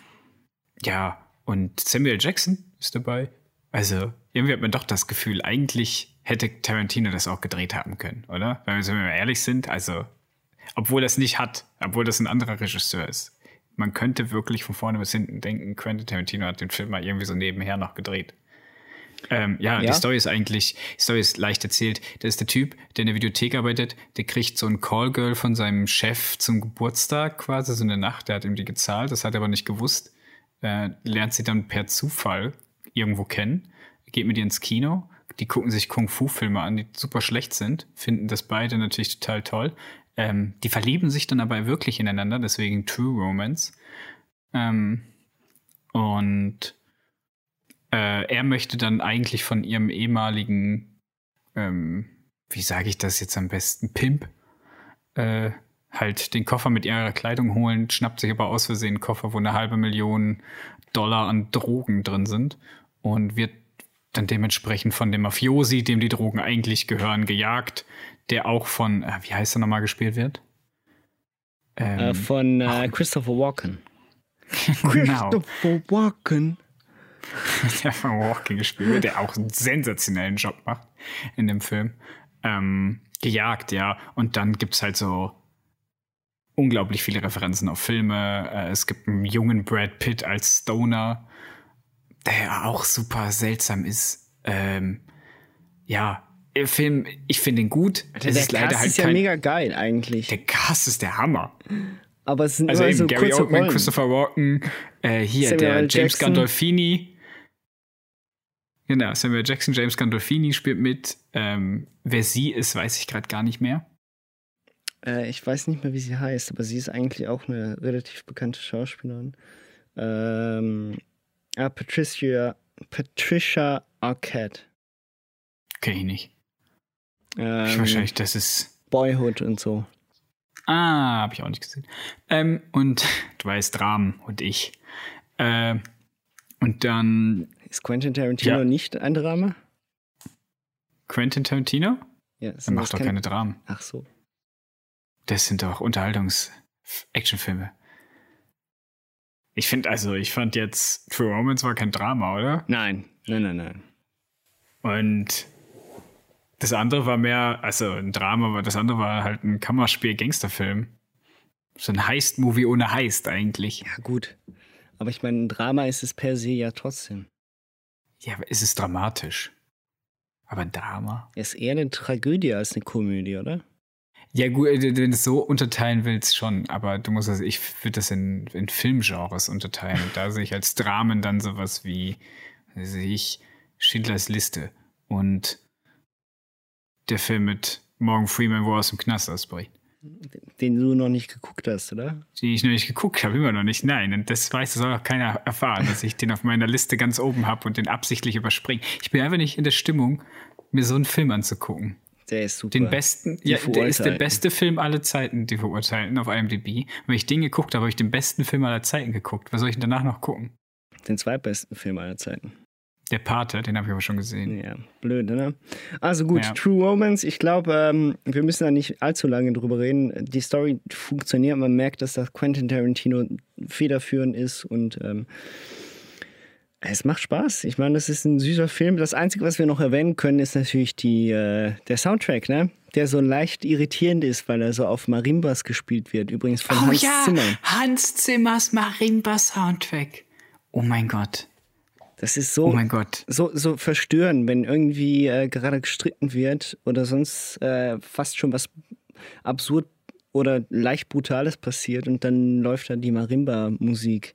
ja, und Samuel Jackson ist dabei. Also, irgendwie hat man doch das Gefühl, eigentlich hätte Tarantino das auch gedreht haben können, oder? Weil wir, wenn wir ehrlich sind, also, obwohl das nicht hat, obwohl das ein anderer Regisseur ist. Man könnte wirklich von vorne bis hinten denken, Quentin Tarantino hat den Film mal irgendwie so nebenher noch gedreht. Ähm, ja, ja, die Story ist eigentlich, die Story ist leicht erzählt. Da ist der Typ, der in der Videothek arbeitet, der kriegt so ein Callgirl von seinem Chef zum Geburtstag quasi, so eine Nacht, der hat ihm die gezahlt, das hat er aber nicht gewusst. Äh, lernt sie dann per Zufall irgendwo kennen, geht mit ihr ins Kino, die gucken sich Kung-Fu-Filme an, die super schlecht sind, finden das beide natürlich total toll. Ähm, die verlieben sich dann aber wirklich ineinander, deswegen True Romance. Ähm, und äh, er möchte dann eigentlich von ihrem ehemaligen, ähm, wie sage ich das jetzt am besten, Pimp, äh, halt den Koffer mit ihrer Kleidung holen, schnappt sich aber aus Versehen einen Koffer, wo eine halbe Million Dollar an Drogen drin sind und wird dann dementsprechend von dem Mafiosi, dem die Drogen eigentlich gehören, gejagt, der auch von, äh, wie heißt er nochmal gespielt wird? Ähm, äh, von äh, Christopher Walken. genau. Christopher Walken. der von Walken gespielt wird, der auch einen sensationellen Job macht in dem Film. Ähm, gejagt, ja. Und dann gibt es halt so unglaublich viele Referenzen auf Filme. Äh, es gibt einen jungen Brad Pitt als Stoner, der auch super seltsam ist. Ähm, ja, der Film, ich finde ihn gut. Es der ist leider Cast halt ist ja kein, mega geil eigentlich. Der Cast ist der Hammer. Aber es sind also eben so Gary Oldman, Rollen. Christopher Walken, äh, hier Samuel der James Jackson. Gandolfini. Genau, Samuel Jackson, James Gandolfini spielt mit. Ähm, wer sie ist, weiß ich gerade gar nicht mehr. Äh, ich weiß nicht mehr, wie sie heißt, aber sie ist eigentlich auch eine relativ bekannte Schauspielerin. Ähm, ah, Patricia, Patricia Arquette. Kenn ich nicht. Ähm, Wahrscheinlich, das ist. Boyhood und so. Ah, habe ich auch nicht gesehen. Ähm, und du weißt, Dramen und ich. Äh, und dann Ist Quentin Tarantino Ja. nicht ein Drama? Quentin Tarantino? Ja, Er macht doch kein- keine Dramen. Ach so. Das sind doch Unterhaltungs-Actionfilme. Ich finde, also, ich fand jetzt True Romance war kein Drama, oder? Nein, nein, nein, nein. Und das andere war mehr, also ein Drama, aber das andere war halt ein Kammerspiel-Gangsterfilm. So ein Heist-Movie ohne Heist eigentlich. Ja, gut. Aber ich meine, ein Drama ist es per se ja trotzdem. Ja, aber es ist dramatisch. Aber ein Drama? Ist eher eine Tragödie als eine Komödie, oder? Ja, gut, äh, wenn du es so unterteilen willst, schon. Aber du musst das, ich würde das in, in Filmgenres unterteilen. Und da sehe ich als Dramen dann sowas wie, sehe ich, Schindlers Liste und der Film mit Morgan Freeman, wo er aus dem Knast ausbricht. Den du noch nicht geguckt hast, oder? Die ich noch nicht geguckt habe, immer noch nicht. Nein, und das weiß, das soll auch keiner erfahren, dass ich den auf meiner Liste ganz oben habe und den absichtlich überspringe. Ich bin einfach nicht in der Stimmung, mir so einen Film anzugucken. Der ist super. Den besten, Die ja, der ist der beste Film aller Zeiten, die Verurteilten auf IMDb. Und wenn ich den geguckt habe, habe ich den besten Film aller Zeiten geguckt. Was soll ich denn danach noch gucken? Den zweitbesten Film aller Zeiten. Der Pate, den habe ich aber schon gesehen. Ja, blöd, ne? Also gut, Ja. True Romance, ich glaube, ähm, wir müssen da nicht allzu lange drüber reden. Die Story funktioniert, man merkt, dass das Quentin Tarantino federführend ist und ähm, es macht Spaß. Ich meine, das ist ein süßer Film. Das Einzige, was wir noch erwähnen können, ist natürlich die, äh, der Soundtrack, ne? Der so leicht irritierend ist, weil er so auf Marimbas gespielt wird. Übrigens von Hans Zimmer. Oh Hans Zimmers Marimba Soundtrack. Oh mein Gott. Das ist so, Oh mein Gott. so, so verstörend, wenn irgendwie äh, gerade gestritten wird oder sonst äh, fast schon was absurd oder leicht Brutales passiert und dann läuft da die Marimba-Musik.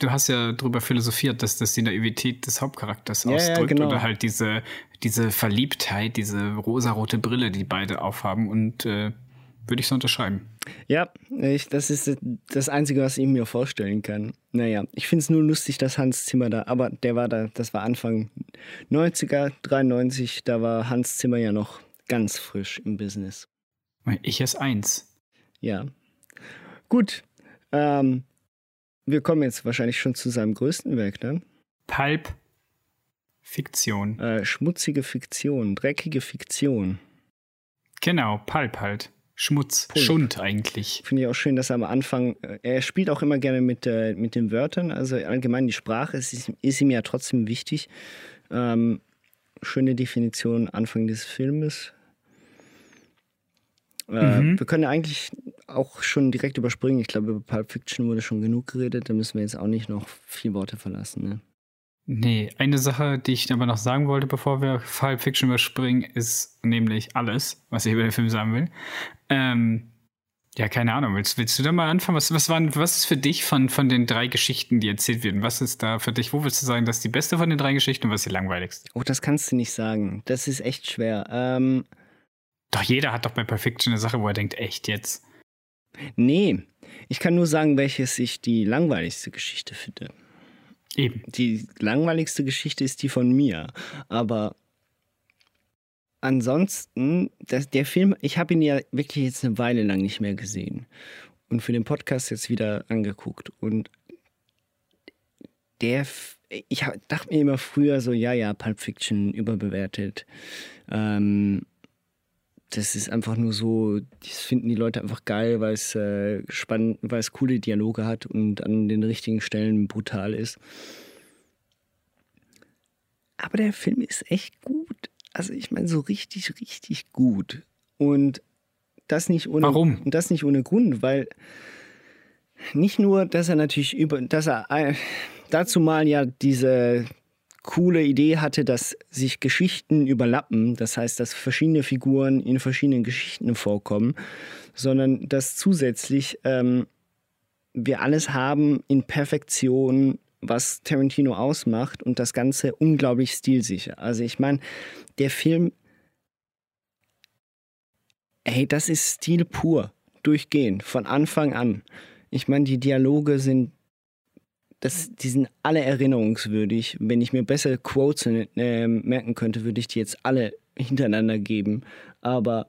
Du hast ja darüber philosophiert, dass das die Naivität des Hauptcharakters Ja, ja, ausdrückt genau. oder halt diese, diese Verliebtheit, diese rosarote Brille, die beide aufhaben und äh, würde ich so unterschreiben. Ja, ich, das ist das Einzige, was ich mir vorstellen kann. Naja, ich finde es nur lustig, dass Hans Zimmer da, aber der war da, das war Anfang 90er, 93, da war Hans Zimmer ja noch ganz frisch im Business. Ich esse eins. Ja. Gut. Ähm, wir kommen jetzt wahrscheinlich schon zu seinem größten Werk, ne? Pulp Fiktion. Äh, schmutzige Fiktion, dreckige Fiktion. Genau, Pulp halt. Schmutz, Pulp. Schund eigentlich. Finde ich auch schön, dass er am Anfang, äh, er spielt auch immer gerne mit, äh, mit den Wörtern, also allgemein die Sprache ist, ist ihm ja trotzdem wichtig. Ähm, schöne Definition Anfang des Filmes. Äh, Mhm. Wir können eigentlich auch schon direkt überspringen. Ich glaube, über Pulp Fiction wurde schon genug geredet. Da müssen wir jetzt auch nicht noch viel Worte verlassen. Ne? Nee, eine Sache, die ich aber noch sagen wollte, bevor wir Pulp Fiction überspringen, ist nämlich alles, was ich über den Film sagen will. Ähm, ja, keine Ahnung. Willst, willst du da mal anfangen? Was, was, waren, was ist für dich von, von den drei Geschichten, die erzählt werden? Was ist da für dich? Wo willst du sagen, das ist die beste von den drei Geschichten und was ist die langweiligste? Oh, das kannst du nicht sagen. Das ist echt schwer. Ähm, Doch jeder hat doch bei Pulp Fiction eine Sache, wo er denkt, echt jetzt. nee, ich kann nur sagen, welches ich die langweiligste Geschichte finde. Eben. Die langweiligste Geschichte ist die von mir. Aber ansonsten, das, der Film, ich habe ihn ja wirklich jetzt eine Weile lang nicht mehr gesehen. Und für den Podcast jetzt wieder angeguckt. Und der, ich hab- dachte mir immer früher so, ja, ja, Pulp Fiction überbewertet. Ähm, das ist einfach nur so, das finden die Leute einfach geil, weil es äh, spannend, weil es coole Dialoge hat und an den richtigen Stellen brutal ist. Aber der Film ist echt gut. Also ich meine so richtig, richtig gut. Und das nicht ohne Warum? Und das nicht ohne Grund, weil nicht nur, dass er natürlich über, dass er äh, dazu mal ja diese coole Idee hatte, dass sich Geschichten überlappen, das heißt, dass verschiedene Figuren in verschiedenen Geschichten vorkommen, sondern dass zusätzlich ähm, wir alles haben in Perfektion, was Tarantino ausmacht und das Ganze unglaublich stilsicher. Also ich meine, der Film, ey, das ist Stil pur, durchgehend, von Anfang an. Ich meine, die Dialoge sind das, die sind alle erinnerungswürdig. Wenn ich mir bessere Quotes äh, merken könnte, würde ich die jetzt alle hintereinander geben. Aber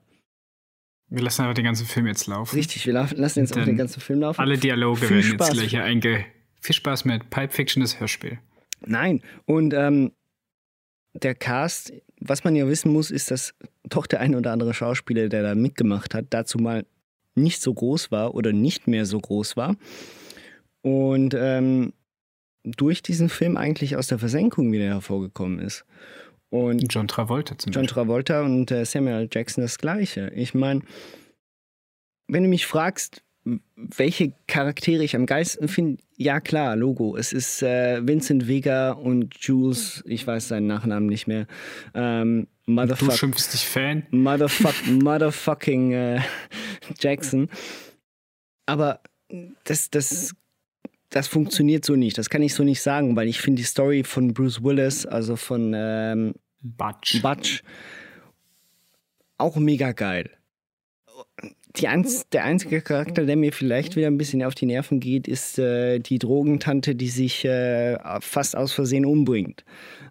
Wir lassen aber den ganzen Film jetzt laufen. richtig, wir la- lassen jetzt auch den ganzen Film laufen. Alle Dialoge Viel werden Spaß. jetzt gleich hier einge... Viel Spaß mit Pulp Fiction, das Hörspiel. Nein, und ähm, der Cast, was man ja wissen muss, ist, dass doch der ein oder andere Schauspieler, der da mitgemacht hat, dazu mal nicht so groß war oder nicht mehr so groß war. Und ähm, durch diesen Film eigentlich aus der Versenkung wieder hervorgekommen ist. Und John Travolta zum John Beispiel. Travolta und äh, Samuel. Jackson das Gleiche. Ich meine, wenn du mich fragst, welche Charaktere ich am geilsten finde, ja klar, Logo. Es ist äh, Vincent Vega und Jules, ich weiß seinen Nachnamen nicht mehr. Ähm, du schimpfst dich Fan? Motherfuck, motherfucking äh, Jackson. Aber das, das, das funktioniert so nicht. Das kann ich so nicht sagen, weil ich finde die Story von Bruce Willis, also von ähm, Butch. Butch, auch mega geil die einz der einzige Charakter, der mir vielleicht wieder ein bisschen auf die Nerven geht, ist äh, die Drogentante, die sich äh, fast aus Versehen umbringt.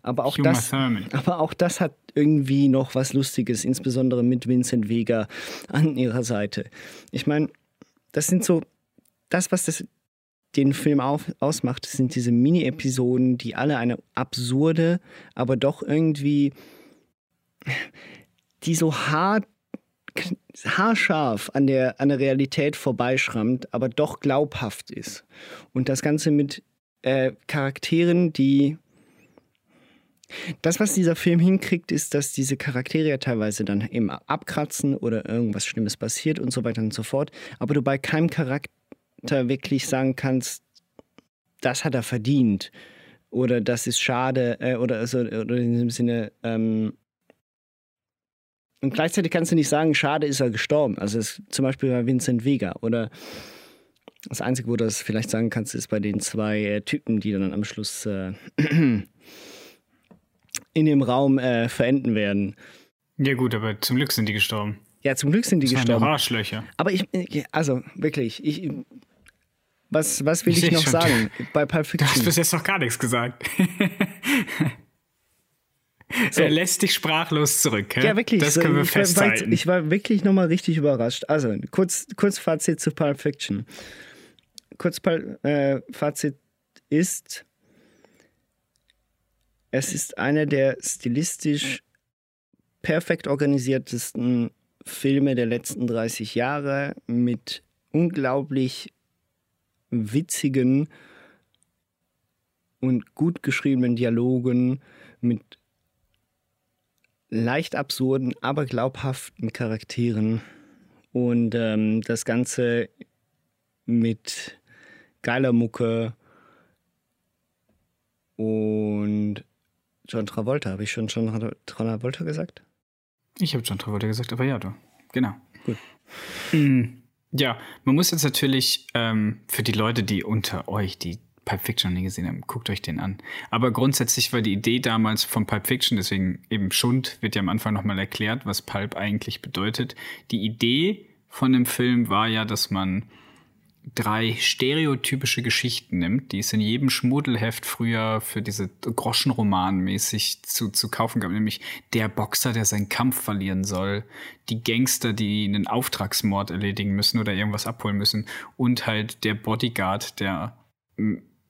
Aber auch, das, aber auch das hat irgendwie noch was Lustiges, insbesondere mit Vincent Vega an ihrer Seite. Ich meine, das sind so, das, was das, den Film auf, ausmacht, sind diese Mini-Episoden, die alle eine absurde, aber doch irgendwie, die so hart haarscharf an der, an der Realität vorbeischrammt, aber doch glaubhaft ist. Und das Ganze mit äh, Charakteren, die. Das, was dieser Film hinkriegt, ist, dass diese Charaktere ja teilweise dann eben abkratzen oder irgendwas Schlimmes passiert und so weiter und so fort. Aber du bei keinem Charakter wirklich sagen kannst, das hat er verdient oder das ist schade äh, oder, also, oder in dem Sinne, ähm, und gleichzeitig kannst du nicht sagen, schade ist er gestorben. Also es, zum Beispiel bei Vincent Vega. Oder das Einzige, wo du das vielleicht sagen kannst, ist bei den zwei äh, Typen, die dann am Schluss äh, in dem Raum äh, verenden werden. Ja gut, aber zum Glück sind die gestorben. Ja, zum Glück sind die das gestorben. Arschlöcher. Aber ich, äh, also wirklich, ich, was, was will ich, ich noch schon. sagen bei Pulp Fiction? Du hast bis jetzt noch gar nichts gesagt. So. Er lässt dich sprachlos zurück. Ja, wirklich. Das können wir ich festhalten. War, ich war wirklich nochmal richtig überrascht. Also, kurz, kurz Fazit zu Pulp Fiction. Kurz äh, Fazit ist, es ist einer der stilistisch perfekt organisiertesten Filme der letzten 30 Jahre mit unglaublich witzigen und gut geschriebenen Dialogen, mit leicht absurden, aber glaubhaften Charakteren. Und ähm, das Ganze mit geiler Mucke und John Travolta. Habe ich schon John Travolta gesagt? Ich habe John Travolta gesagt, aber ja, du. Genau. Gut. Mm, ja, man muss jetzt natürlich ähm, für die Leute, die unter euch, die Pulp Fiction noch nie gesehen haben, guckt euch den an. Aber grundsätzlich war die Idee damals von Pulp Fiction, deswegen eben Schund, wird ja am Anfang nochmal erklärt, was Pulp eigentlich bedeutet. Die Idee von dem Film war ja, dass man drei stereotypische Geschichten nimmt, die es in jedem Schmuddelheft früher für diese Groschenroman mäßig zu, zu kaufen gab, nämlich der Boxer, der seinen Kampf verlieren soll, die Gangster, die einen Auftragsmord erledigen müssen oder irgendwas abholen müssen und halt der Bodyguard, der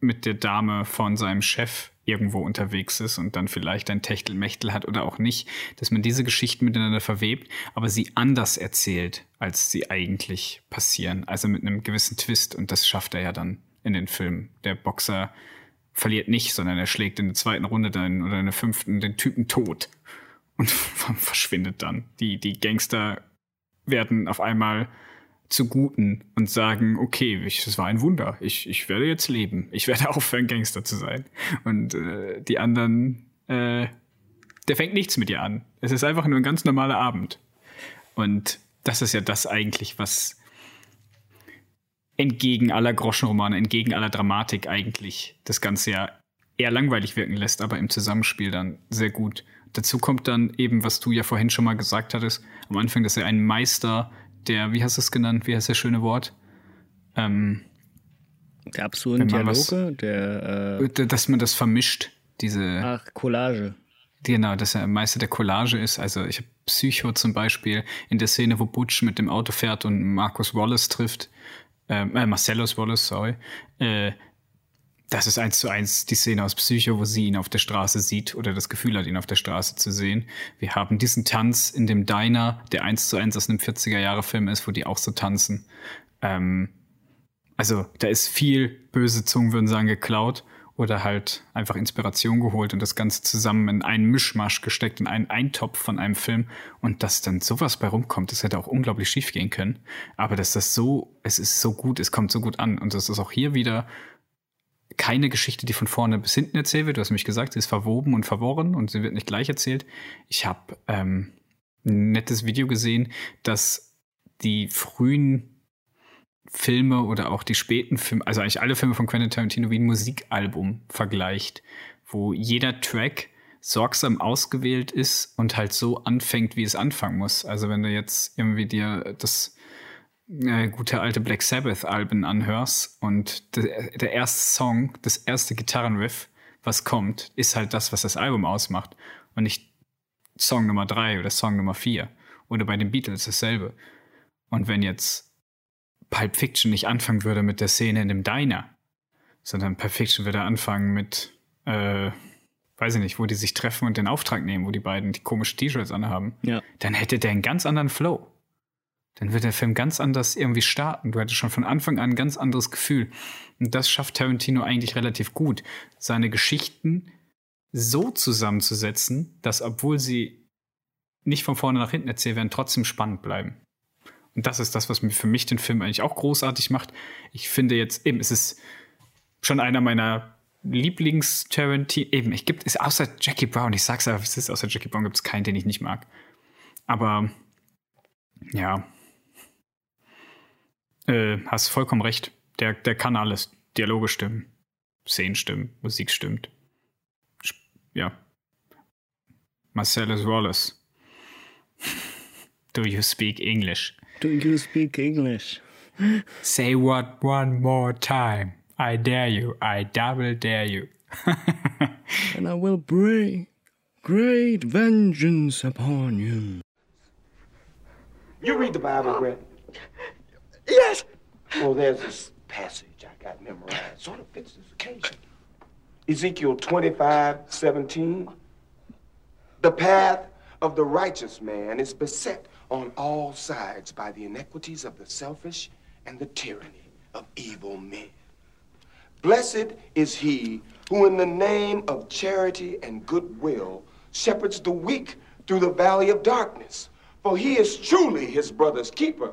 mit der Dame von seinem Chef irgendwo unterwegs ist und dann vielleicht ein Techtelmechtel hat oder auch nicht, dass man diese Geschichten miteinander verwebt, aber sie anders erzählt, als sie eigentlich passieren. Also mit einem gewissen Twist und das schafft er ja dann in den Filmen. Der Boxer verliert nicht, sondern er schlägt in der zweiten Runde dann oder in der fünften den Typen tot und verschwindet dann. Die, die Gangster werden auf einmal zu Guten und sagen, okay, ich, das war ein Wunder, ich, ich werde jetzt leben, ich werde aufhören, Gangster zu sein. Und äh, die anderen, äh, der fängt nichts mit dir an. Es ist einfach nur ein ganz normaler Abend. Und das ist ja das eigentlich, was entgegen aller Groschenromane, entgegen aller Dramatik eigentlich das Ganze ja eher langweilig wirken lässt, aber im Zusammenspiel dann sehr gut. Dazu kommt dann eben, was du ja vorhin schon mal gesagt hattest, am Anfang, dass er ein Meister der, wie hast du es genannt, wie heißt das schöne Wort? Ähm, der absurden Dialoge, was, der, äh, dass man das vermischt, diese. Ach, Collage. Genau, dass er Meister der Collage ist. Also ich habe Psycho zum Beispiel in der Szene, wo Butch mit dem Auto fährt und Marcus Wallace trifft, äh, äh Marcellus Wallace, sorry, äh, das ist eins zu eins die Szene aus Psycho, wo sie ihn auf der Straße sieht oder das Gefühl hat, ihn auf der Straße zu sehen. Wir haben diesen Tanz in dem Diner, der eins zu eins aus einem 40er-Jahre-Film ist, wo die auch so tanzen. Ähm, also da ist viel, böse Zungen würden sagen, geklaut oder halt einfach Inspiration geholt und das Ganze zusammen in einen Mischmasch gesteckt, in einen Eintopf von einem Film und dass dann sowas bei rumkommt, das hätte auch unglaublich schief gehen können. Aber dass das so, es ist so gut, es kommt so gut an und das ist auch hier wieder keine Geschichte, die von vorne bis hinten erzählt wird. Du hast nämlich gesagt, sie ist verwoben und verworren und sie wird nicht gleich erzählt. Ich habe ähm, ein nettes Video gesehen, dass die frühen Filme oder auch die späten Filme, also eigentlich alle Filme von Quentin Tarantino wie ein Musikalbum vergleicht, wo jeder Track sorgsam ausgewählt ist und halt so anfängt, wie es anfangen muss. Also wenn du jetzt irgendwie dir das äh, gute alte Black Sabbath Alben anhörst und der, der erste Song, das erste Gitarrenriff, was kommt, ist halt das, was das Album ausmacht und nicht Song Nummer drei oder Song Nummer vier oder bei den Beatles dasselbe. Und wenn jetzt Pulp Fiction nicht anfangen würde mit der Szene in dem Diner, sondern Pulp Fiction würde anfangen mit, äh, weiß ich nicht, wo die sich treffen und den Auftrag nehmen, wo die beiden die komischen T-Shirts anhaben, Ja. dann hätte der einen ganz anderen Flow. Dann wird der Film ganz anders irgendwie starten. Du hättest schon von Anfang an ein ganz anderes Gefühl. Und das schafft Tarantino eigentlich relativ gut, seine Geschichten so zusammenzusetzen, dass obwohl sie nicht von vorne nach hinten erzählt werden, trotzdem spannend bleiben. Und das ist das, was für mich den Film eigentlich auch großartig macht. Ich finde jetzt eben, es ist schon einer meiner Lieblings-Tarantino. Eben, ich gibt es außer Jackie Brown. Ich sag's aber, es ist außer Jackie Brown gibt es keinen, den ich nicht mag. Aber ja, äh, hast vollkommen recht. Der, der kann alles. Dialoge stimmen, Szenen stimmen, Musik stimmt. Ja. Marcellus Wallace. Do you speak English? Do you speak English? Say what one more time. I dare you. I double dare you. And I will bring great vengeance upon you. You read the Bible, Brett? Yes. Well, there's this passage I got memorized. Sort of fits this occasion. Ezekiel 25, 17. The path of the righteous man is beset on all sides by the iniquities of the selfish and the tyranny of evil men. Blessed is he who, in the name of charity and goodwill, shepherds the weak through the valley of darkness. For he is truly his brother's keeper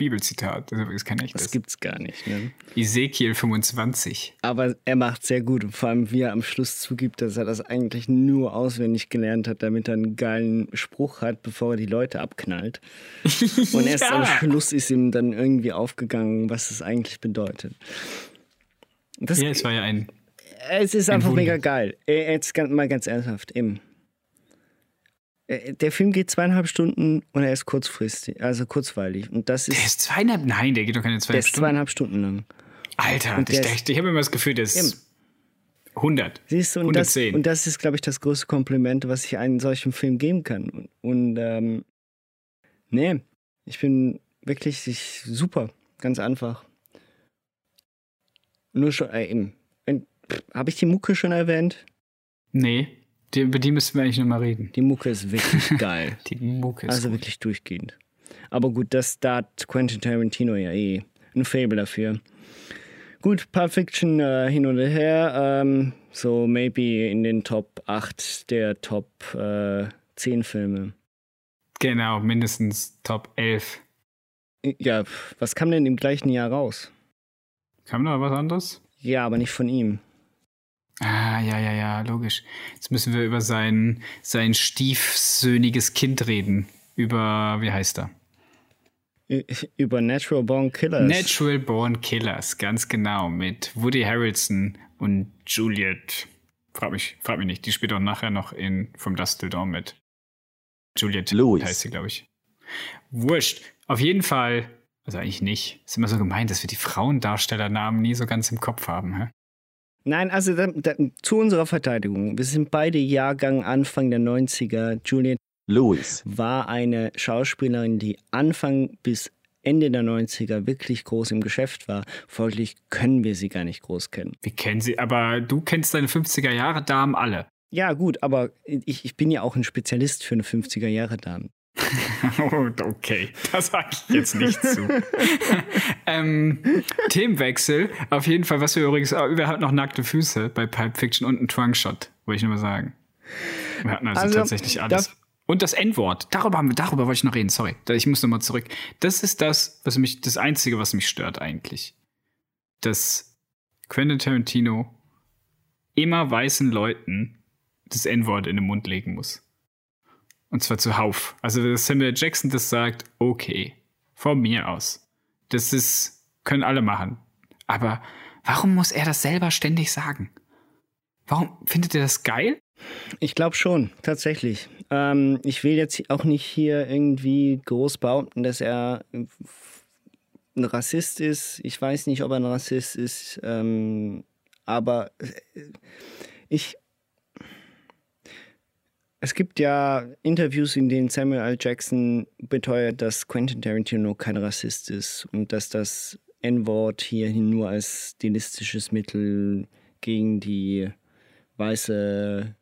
Fake-Bibelzitat. Das ist übrigens kein echtes. Das gibt's gar nicht. Ne? Ezekiel 25. Aber er macht sehr gut. Und vor allem, wie er am Schluss zugibt, dass er das eigentlich nur auswendig gelernt hat, damit er einen geilen Spruch hat, bevor er die Leute abknallt. Und erst Ja. am Schluss ist ihm dann irgendwie aufgegangen, was es eigentlich bedeutet. Das, Ja, es war ja ein. es ist ein einfach Wunder. mega geil. Äh, Jetzt ganz, mal ganz ernsthaft. Eben. Äh, Der Film geht zweieinhalb Stunden und er ist kurzfristig, also kurzweilig. Und das Der ist, ist zweieinhalb. Nein, der geht doch keine der zweieinhalb ist Stunden. zweieinhalb Stunden lang. Alter, Und ich, der ist- dachte- ich habe immer das Gefühl, der ist Eben. 100. Siehst du, und das, 110. und das ist, glaube ich, das größte Kompliment, was ich einem solchen Film geben kann. Und, und ähm, nee, ich bin wirklich ich, super, ganz einfach. Nur schon, äh, eben. Habe ich die Mucke schon erwähnt? Nee, die, über die müssten wir eigentlich nochmal reden. Die Mucke ist wirklich geil. Die Mucke ist Also gut. wirklich durchgehend. Aber gut, das da hat Quentin Tarantino ja eh ein Fable dafür. Gut, Pulp Fiction äh, hin und her. Ähm, so maybe in den Top 8 der Top äh, 10 Filme. Genau, mindestens Top 11. Ja, was kam denn im gleichen Jahr raus? Kam noch was anderes? Ja, aber nicht von ihm. Ah, ja, ja, ja, logisch. Jetzt müssen wir über sein, sein stiefsöhniges Kind reden. Über, wie heißt er? Über Natural Born Killers. Natural Born Killers, ganz genau, mit Woody Harrelson und Juliet. Frag mich, frag mich nicht, die spielt auch nachher noch in From Dust Till Dawn mit. Juliet Lewis. heißt sie, glaube ich. Wurscht. Auf jeden Fall, also eigentlich nicht. Ist immer so gemeint, dass wir die Frauendarstellernamen nie so ganz im Kopf haben, hä? Nein, also da, da, zu unserer Verteidigung. Wir sind beide Jahrgang Anfang der 90er. Juliet Louis, war eine Schauspielerin, die Anfang bis Ende der 90er wirklich groß im Geschäft war. Folglich können wir sie gar nicht groß kennen. Wir kennen sie, aber du kennst deine 50er Jahre Damen alle. Ja, gut, aber ich, ich bin ja auch ein Spezialist für eine 50er-Jahre-Dame. Oh, okay, das sage ich jetzt nicht zu. ähm, Themenwechsel. Auf jeden Fall, was wir übrigens, oh, wir hatten noch nackte Füße bei Pulp Fiction und einen Trunkshot, wollte ich nur mal sagen. Wir hatten also, also tatsächlich alles. Das und das N-Wort. Darüber, darüber wollte ich noch reden, sorry. Ich muss nochmal zurück. Das ist das, was mich, das Einzige, was mich stört eigentlich. Dass Quentin Tarantino immer weißen Leuten das N-Wort in den Mund legen muss. Und zwar zuhauf. Also, dass Samuel Jackson das sagt, okay, von mir aus. Das ist, können alle machen. Aber warum muss er das selber ständig sagen? Warum findet ihr das geil? Ich glaube schon, tatsächlich. Ähm, ich will jetzt auch nicht hier irgendwie groß behaupten, dass er ein Rassist ist. Ich weiß nicht, ob er ein Rassist ist. Ähm, aber äh, ich, es gibt ja Interviews, in denen Samuel L. Jackson beteuert, dass Quentin Tarantino kein Rassist ist und dass das N-Wort hierhin nur als stilistisches Mittel gegen die weiße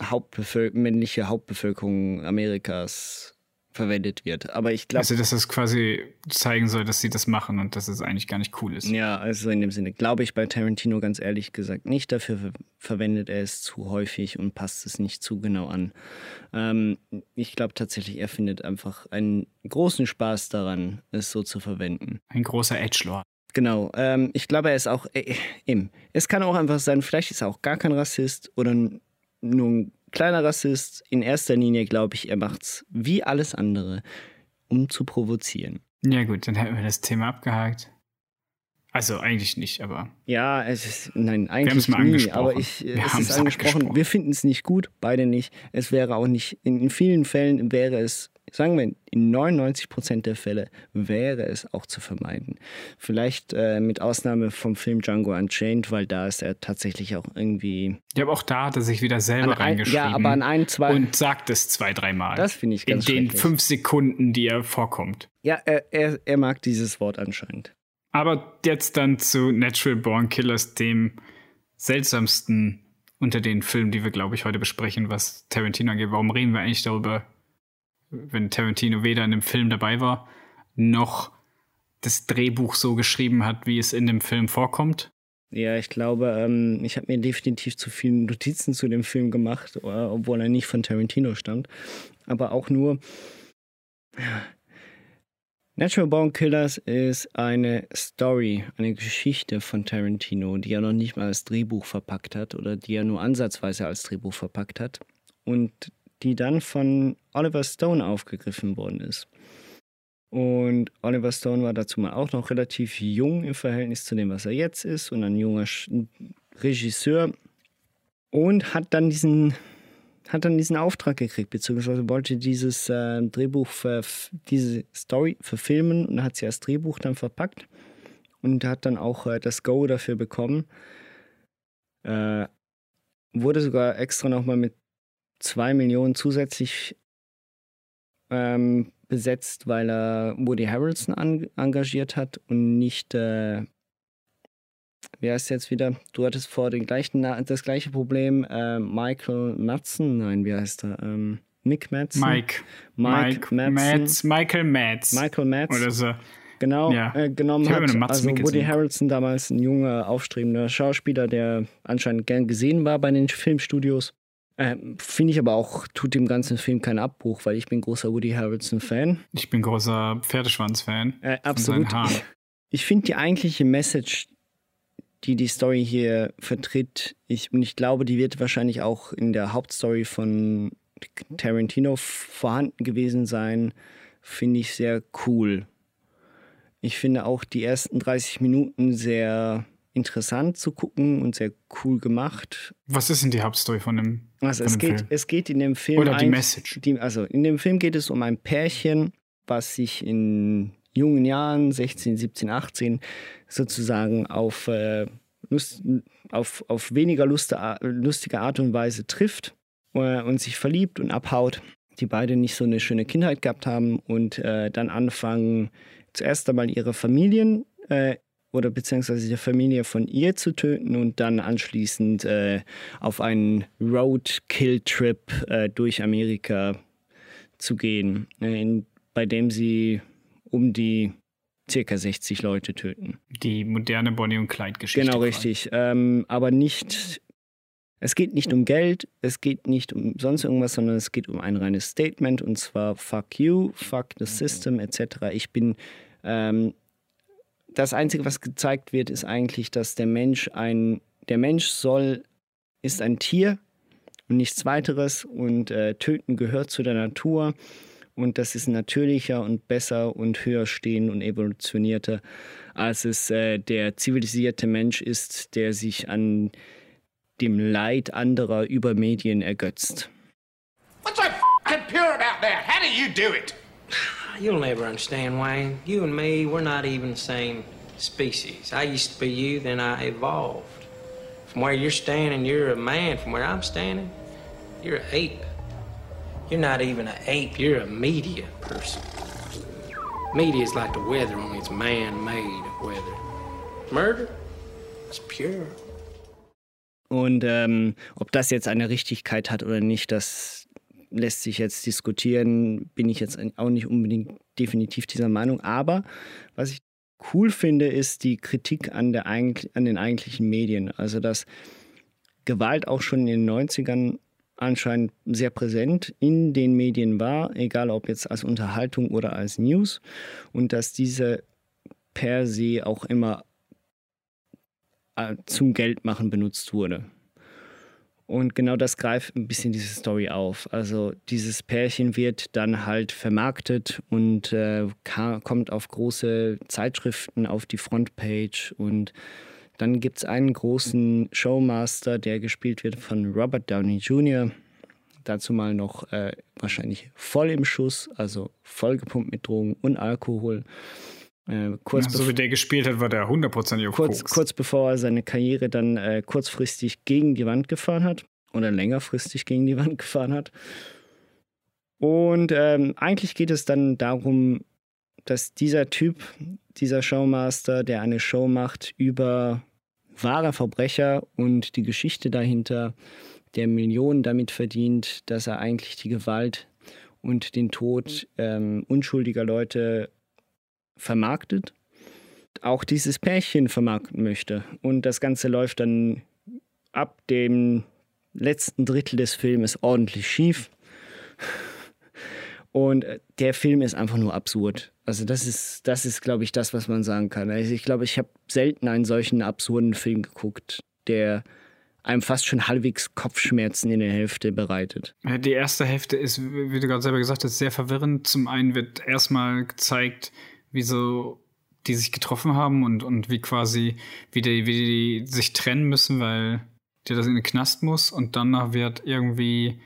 Hauptbevölker männliche Hauptbevölkerung Amerikas verwendet wird. Aber ich glaube. Also, dass das quasi zeigen soll, dass sie das machen und dass es eigentlich gar nicht cool ist. Ja, also in dem Sinne glaube ich bei Tarantino ganz ehrlich gesagt nicht. Dafür verwendet er es zu häufig und passt es nicht zu genau an. Ähm, ich glaube tatsächlich, er findet einfach einen großen Spaß daran, es so zu verwenden. Ein großer Edgelord. Genau. Ähm, ich glaube, er ist auch. Äh, eben. Es kann auch einfach sein, vielleicht ist er auch gar kein Rassist oder nur ein kleiner Rassist. In erster Linie glaube ich, er macht es wie alles andere, um zu provozieren. Ja gut, dann hätten wir das Thema abgehakt. Also eigentlich nicht, aber. Ja, es ist. Nein, eigentlich wir nie. Aber ich, wir es ist angesprochen. angesprochen. Wir finden es nicht gut, beide nicht. Es wäre auch nicht. In vielen Fällen wäre es sagen wir, in 99 Prozent der Fälle wäre es auch zu vermeiden. Vielleicht äh, mit Ausnahme vom Film Django Unchained, weil da ist er tatsächlich auch irgendwie. Ja, aber auch da hat er sich wieder selber ein, reingeschrieben. Ja, aber an ein, zwei. Und sagt es zwei, dreimal. Das finde ich ganz In den fünf Sekunden, die er vorkommt. Ja, er, er, er mag dieses Wort anscheinend. Aber jetzt dann zu Natural Born Killers, dem seltsamsten unter den Filmen, die wir, glaube ich, heute besprechen, was Tarantino angeht. Warum reden wir eigentlich darüber? Wenn Tarantino weder in dem Film dabei war, noch das Drehbuch so geschrieben hat, wie es in dem Film vorkommt? Ja, ich glaube, ähm, ich habe mir definitiv zu viele Notizen zu dem Film gemacht, äh, obwohl er nicht von Tarantino stammt. Aber auch nur. Natural Born Killers ist eine Story, eine Geschichte von Tarantino, die er noch nicht mal als Drehbuch verpackt hat oder die er nur ansatzweise als Drehbuch verpackt hat. Und die dann von Oliver Stone aufgegriffen worden ist. Und Oliver Stone war dazu mal auch noch relativ jung im Verhältnis zu dem, was er jetzt ist, und ein junger Regisseur. Und hat dann diesen, hat dann diesen Auftrag gekriegt, beziehungsweise wollte dieses äh, Drehbuch, diese Story verfilmen und hat sie als Drehbuch dann verpackt und hat dann auch äh, das Go dafür bekommen. Äh, wurde sogar extra nochmal mit zwei Millionen zusätzlich ähm, besetzt, weil er Woody Harrelson an, engagiert hat und nicht, äh, wie heißt jetzt wieder? Du hattest vor den gleichen, das gleiche Problem, äh, Michael Madsen, nein, wie heißt er? Ähm, Nick Madsen? Mike. Mike, Mike Madsen. Michael Mads. Michael Mads. Oder so. Genau, ja. äh, genommen hat. Also Woody Harrelson damals ein junger, aufstrebender Schauspieler, der anscheinend gern gesehen war bei den Filmstudios. Äh, Finde ich aber auch, tut dem ganzen Film keinen Abbruch, weil ich bin großer Woody Harrelson-Fan. Ich bin großer Pferdeschwanz-Fan. Äh, absolut. Ich finde die eigentliche Message, die die Story hier vertritt, ich, und ich glaube, die wird wahrscheinlich auch in der Hauptstory von Tarantino vorhanden gewesen sein, finde ich sehr cool. Ich finde auch die ersten 30 Minuten sehr interessant zu gucken und sehr cool gemacht. Was ist denn die Hauptstory von dem, also von es dem geht, Film? Es geht in dem Film. Oder die Message. Die, also in dem Film geht es um ein Pärchen, was sich in jungen Jahren, 16, 17, 18, sozusagen auf, äh, Lust, auf, auf weniger lustige Art und Weise trifft äh, und sich verliebt und abhaut. Die beide nicht so eine schöne Kindheit gehabt haben und äh, dann anfangen, zuerst einmal ihre Familien äh, oder beziehungsweise der Familie von ihr zu töten und dann anschließend äh, auf einen Roadkill-Trip äh, durch Amerika zu gehen, in, bei dem sie um die circa 60 Leute töten. Die moderne Bonnie und Clyde-Geschichte. Genau, richtig. Ähm, aber nicht, es geht nicht um Geld, es geht nicht um sonst irgendwas, sondern es geht um ein reines Statement und zwar fuck you, fuck the system etc. Ich bin, ähm, das Einzige, was gezeigt wird, ist eigentlich, dass der Mensch ein, der Mensch soll, ist ein Tier und nichts weiteres und äh, töten gehört zu der Natur und das ist natürlicher und besser und höher stehend und evolutionierter, als es äh, der zivilisierte Mensch ist, der sich an dem Leid anderer über Medien ergötzt. What's so f***ing pure about that? How do you do it? You'll never understand, Wayne. You and me, we're not even the same species. I used to be you, then I evolved. From where you're standing, you're a man. From where I'm standing, you're an ape. You're not even an ape, you're a media person. Media is like the weather, only it's man made weather. Murder? It's pure. Und ähm, ob das jetzt eine Richtigkeit hat oder nicht, das lässt sich jetzt diskutieren. Bin ich jetzt auch nicht unbedingt definitiv dieser Meinung. Aber was ich cool finde, ist die Kritik an, der, an den eigentlichen Medien. Also, dass Gewalt auch schon in den 90ern anscheinend sehr präsent in den Medien war, egal ob jetzt als Unterhaltung oder als News. Und dass diese per se auch immer äh, zum Geldmachen benutzt wurde. Und genau das greift ein bisschen diese Story auf. Also dieses Pärchen wird dann halt vermarktet und äh, kommt auf große Zeitschriften auf die Frontpage. Und dann gibt es einen großen Showmaster, der gespielt wird von Robert Downey Jr. Dazu mal noch äh, wahrscheinlich voll im Schuss, also vollgepumpt mit Drogen und Alkohol. Äh, kurz ja, so wie der gespielt hat, war der hundertprozentig auf kurz, kurz bevor er seine Karriere dann äh, kurzfristig gegen die Wand gefahren hat oder längerfristig gegen die Wand gefahren hat. Und ähm, eigentlich geht es dann darum, dass dieser Typ, dieser Showmaster, der eine Show macht über wahre Verbrecher und die Geschichte dahinter, der Millionen damit verdient, dass er eigentlich die Gewalt und den Tod ähm, unschuldiger Leute vermarktet, auch dieses Pärchen vermarkten möchte. Und das Ganze läuft dann ab dem letzten Drittel des Films ordentlich schief. Und äh, der Film ist einfach nur absurd. Also das ist, das ist, glaube ich, das, was man sagen kann. Also ich glaube, ich habe selten einen solchen absurden Film geguckt, der einem fast schon halbwegs Kopfschmerzen in der Hälfte bereitet. Die erste Hälfte ist, wie du gerade selber gesagt hast, sehr verwirrend. Zum einen wird erstmal gezeigt, wie so die sich getroffen haben und, und wie quasi, wie die, wie die sich trennen müssen, weil der das in den Knast muss und danach wird irgendwie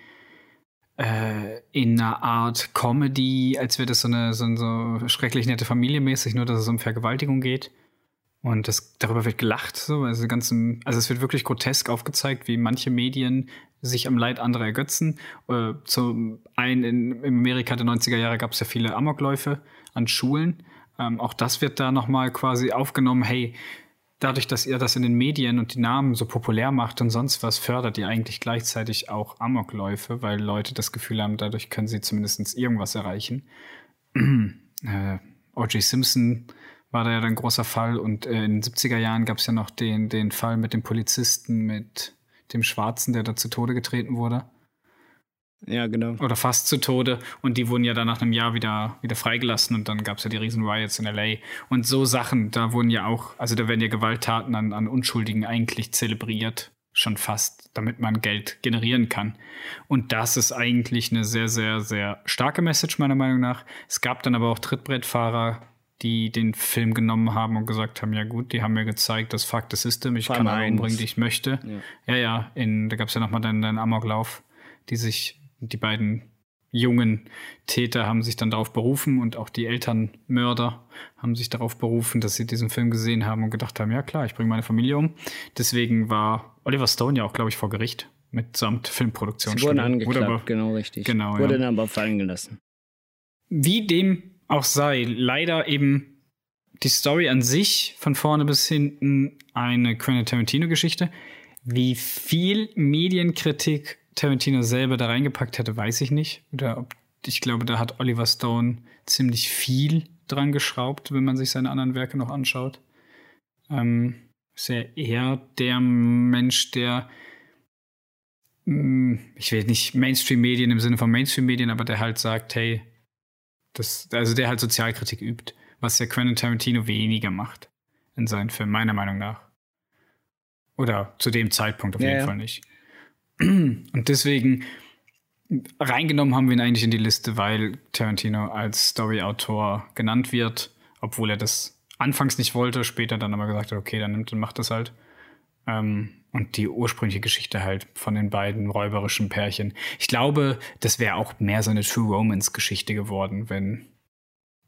äh, in einer Art Comedy, als wäre das so eine so, so schrecklich nette Familie mäßig, nur dass es um Vergewaltigung geht. Und das, darüber wird gelacht, so, also, ganzen, also es wird wirklich grotesk aufgezeigt, wie manche Medien sich am Leid anderer ergötzen. Äh, zum einen in, in Amerika der 90er Jahre gab es ja viele Amokläufe an Schulen. Ähm, auch das wird da nochmal quasi aufgenommen, hey, dadurch, dass ihr das in den Medien und die Namen so populär macht und sonst was, fördert ihr eigentlich gleichzeitig auch Amokläufe, weil Leute das Gefühl haben, dadurch können sie zumindest irgendwas erreichen. äh, O.J. Simpson war da ja ein großer Fall und äh, in den 70er Jahren gab es ja noch den, den Fall mit dem Polizisten, mit dem Schwarzen, der da zu Tode getreten wurde. Ja, genau. Oder fast zu Tode. Und die wurden ja dann nach einem Jahr wieder, wieder freigelassen und dann gab es ja die riesen Riots in LA. Und so Sachen, da wurden ja auch, also da werden ja Gewalttaten an, an Unschuldigen eigentlich zelebriert, schon fast, damit man Geld generieren kann. Und das ist eigentlich eine sehr, sehr, sehr starke Message, meiner Meinung nach. Es gab dann aber auch Trittbrettfahrer, die den Film genommen haben und gesagt haben, ja gut, die haben mir gezeigt, das Fuck the System, ich kann alle umbringen, die ich möchte. Ja, ja, ja in, da gab es ja nochmal den, den Amoklauf, die sich die beiden jungen Täter haben sich dann darauf berufen und auch die Elternmörder haben sich darauf berufen, dass sie diesen Film gesehen haben und gedacht haben, ja klar, ich bringe meine Familie um. Deswegen war Oliver Stone ja auch, glaube ich, vor Gericht mitsamt Filmproduktion. Sie wurden angeklagt, aber, genau richtig. Genau, Wurde ja. dann aber fallen gelassen. Wie dem auch sei, leider eben die Story an sich von vorne bis hinten eine Quentin Tarantino-Geschichte. Wie viel Medienkritik Tarantino selber da reingepackt hätte, weiß ich nicht. Oder ob, ich glaube, da hat Oliver Stone ziemlich viel dran geschraubt, wenn man sich seine anderen Werke noch anschaut. Ähm, ist er eher der Mensch, der hm, ich will nicht Mainstream-Medien im Sinne von Mainstream-Medien, aber der halt sagt, hey, das, also der halt Sozialkritik übt, was ja Quentin Tarantino weniger macht in seinen Filmen, meiner Meinung nach. Oder zu dem Zeitpunkt auf Ja, jeden ja. Fall nicht. Und deswegen reingenommen haben wir ihn eigentlich in die Liste, weil Tarantino als Story-Autor genannt wird, obwohl er das anfangs nicht wollte, später dann aber gesagt hat, okay, dann nimmt und macht das halt. Ähm, und die ursprüngliche Geschichte halt von den beiden räuberischen Pärchen. Ich glaube, das wäre auch mehr so eine True Romance-Geschichte geworden, wenn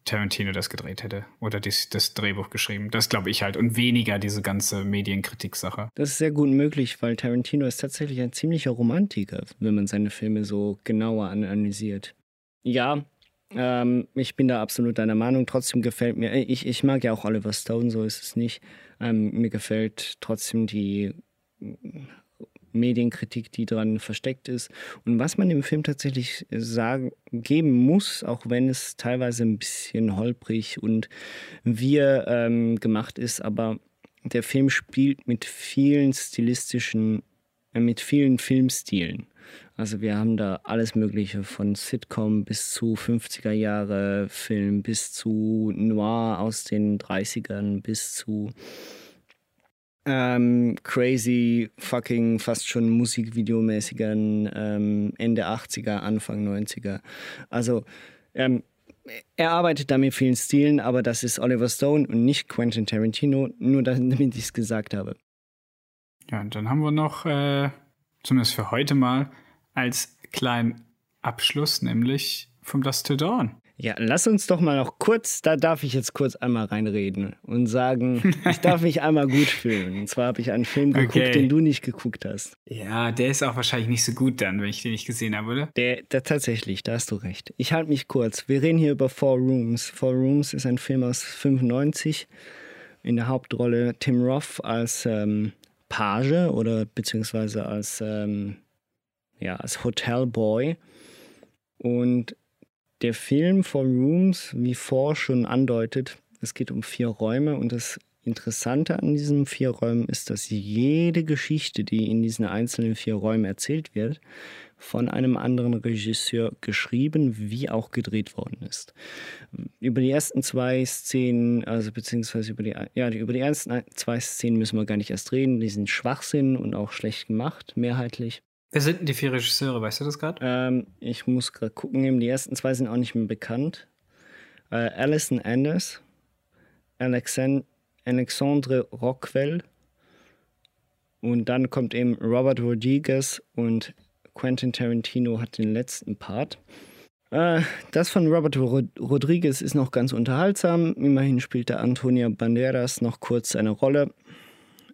Tarantino das gedreht hätte oder dies, das Drehbuch geschrieben. Das glaube ich halt. Und weniger diese ganze Medienkritik-Sache. Das ist sehr gut möglich, weil Tarantino ist tatsächlich ein ziemlicher Romantiker, wenn man seine Filme so genauer analysiert. Ja, ähm, ich bin da absolut deiner Meinung. Trotzdem gefällt mir, äh, ich, ich mag ja auch Oliver Stone, so ist es nicht. Ähm, mir gefällt trotzdem die Medienkritik, die dran versteckt ist. Und was man dem Film tatsächlich sagen, geben muss, auch wenn es teilweise ein bisschen holprig und wir ähm, gemacht ist, aber der Film spielt mit vielen stilistischen, äh, mit vielen Filmstilen. Also wir haben da alles Mögliche von Sitcom bis zu 50er Jahre Film, bis zu Noir aus den 30ern, bis zu ähm, crazy, fucking, fast schon musikvideomäßigeren ähm, Ende 80er, Anfang 90er. Also ähm, er arbeitet da mit vielen Stilen, aber das ist Oliver Stone und nicht Quentin Tarantino, nur damit ich es gesagt habe. Ja, und dann haben wir noch, äh, zumindest für heute mal, als kleinen Abschluss, nämlich From Dust to Dawn. Ja, lass uns doch mal noch kurz, da darf ich jetzt kurz einmal reinreden und sagen, ich darf mich einmal gut fühlen. Und zwar habe ich einen Film geguckt, Okay. den du nicht geguckt hast. Ja, der ist auch wahrscheinlich nicht so gut dann, wenn ich den nicht gesehen habe, oder? Der, der tatsächlich, da hast du recht. Ich halte mich kurz. Wir reden hier über Four Rooms. Four Rooms ist ein Film aus 95. In der Hauptrolle Tim Roth als ähm, Page oder beziehungsweise als, ähm, ja, als Hotelboy. Und der Film Four Rooms, wie Four schon andeutet, es geht um vier Räume und das Interessante an diesen vier Räumen ist, dass jede Geschichte, die in diesen einzelnen vier Räumen erzählt wird, von einem anderen Regisseur geschrieben wie auch gedreht worden ist. Über die ersten zwei Szenen, also beziehungsweise über die, ja, über die ersten zwei Szenen müssen wir gar nicht erst reden. Die sind Schwachsinn und auch schlecht gemacht, mehrheitlich. Wer sind denn die vier Regisseure, weißt du das gerade? Ähm, ich muss gerade gucken, eben die ersten zwei sind auch nicht mehr bekannt. Äh, Alison Anders, Alexan Alexandre Rockwell und dann kommt eben Robert Rodriguez und Quentin Tarantino hat den letzten Part. Äh, das von Robert Rod Rodriguez ist noch ganz unterhaltsam. Immerhin spielt der Antonio Banderas noch kurz eine Rolle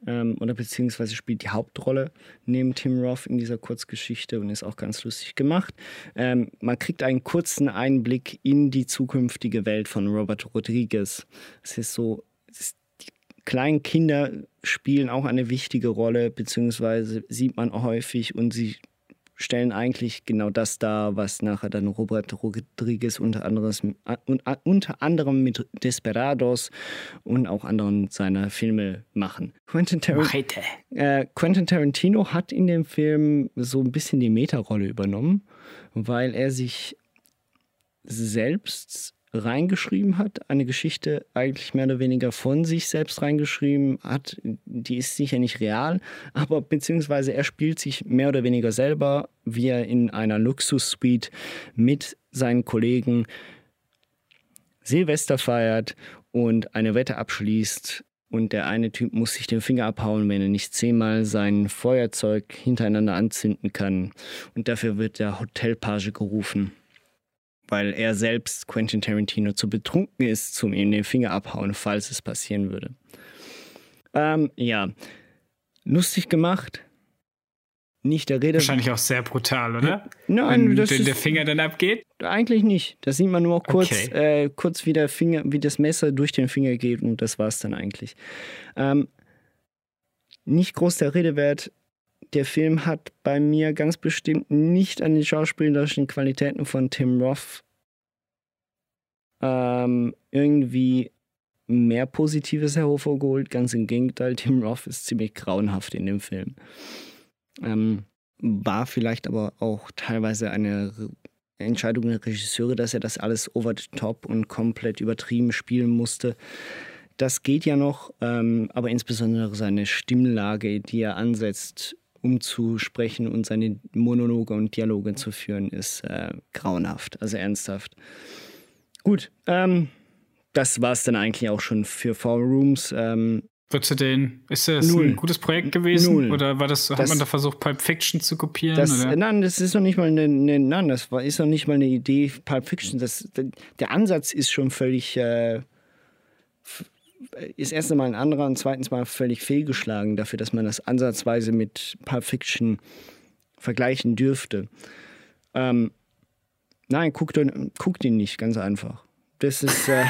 ähm, oder beziehungsweise spielt die Hauptrolle neben Tim Roth in dieser Kurzgeschichte und ist auch ganz lustig gemacht. Ähm, man kriegt einen kurzen Einblick in die zukünftige Welt von Robert Rodriguez. Es ist so, ist, die kleinen Kinder spielen auch eine wichtige Rolle, beziehungsweise sieht man häufig und sie stellen eigentlich genau das dar, was nachher dann Robert Rodriguez unter, anderes, un- unter anderem mit Desperados und auch anderen seiner Filme machen. Quentin, Tar äh, Quentin Tarantino hat in dem Film so ein bisschen die Meta-Rolle übernommen, weil er sich selbst reingeschrieben hat, eine Geschichte eigentlich mehr oder weniger von sich selbst reingeschrieben hat. Die ist sicher nicht real, aber beziehungsweise er spielt sich mehr oder weniger selber, wie er in einer Luxussuite mit seinen Kollegen Silvester feiert und eine Wette abschließt. Und der eine Typ muss sich den Finger abhauen, wenn er nicht zehnmal sein Feuerzeug hintereinander anzünden kann. Und dafür wird der Hotelpage gerufen weil er selbst Quentin Tarantino zu betrunken ist, zum ihm den Finger abhauen, falls es passieren würde. Ähm, ja, lustig gemacht, nicht der Rede. Wahrscheinlich auch sehr brutal, oder? Nein, Wenn das wenn ist- der Finger dann abgeht. Eigentlich nicht. Da sieht man nur kurz, Okay. äh, kurz wie der Finger, wie das Messer durch den Finger geht und das war's dann eigentlich. Ähm, nicht groß der Rede wert. Der Film hat bei mir ganz bestimmt nicht an die schauspielerischen Qualitäten von Tim Roth ähm, irgendwie mehr Positives hervorgeholt. Ganz im Gegenteil, Tim Roth ist ziemlich grauenhaft in dem Film. Ähm, war vielleicht aber auch teilweise eine Entscheidung der Regisseure, dass er das alles over the top und komplett übertrieben spielen musste. Das geht ja noch, ähm, aber insbesondere seine Stimmlage, die er ansetzt, um zu sprechen und seine Monologe und Dialoge zu führen, ist äh, grauenhaft, also ernsthaft. Gut, ähm, das war es dann eigentlich auch schon für Four Rooms. Ähm, Würdest du den, ist das Null. ein gutes Projekt gewesen? Null. Oder war das, hat Das- man da versucht, Pulp Fiction zu kopieren? Das, oder? nein, das ist noch nicht mal eine, eine nein, das war, ist noch nicht mal eine Idee Pulp Fiction. Das, der Ansatz ist schon völlig, äh, ist erst einmal ein anderer und zweitens mal völlig fehlgeschlagen dafür, dass man das ansatzweise mit Pulp Fiction vergleichen dürfte. Ähm, nein, guckt, ihn- guckt ihn nicht, ganz einfach. Das ist, äh,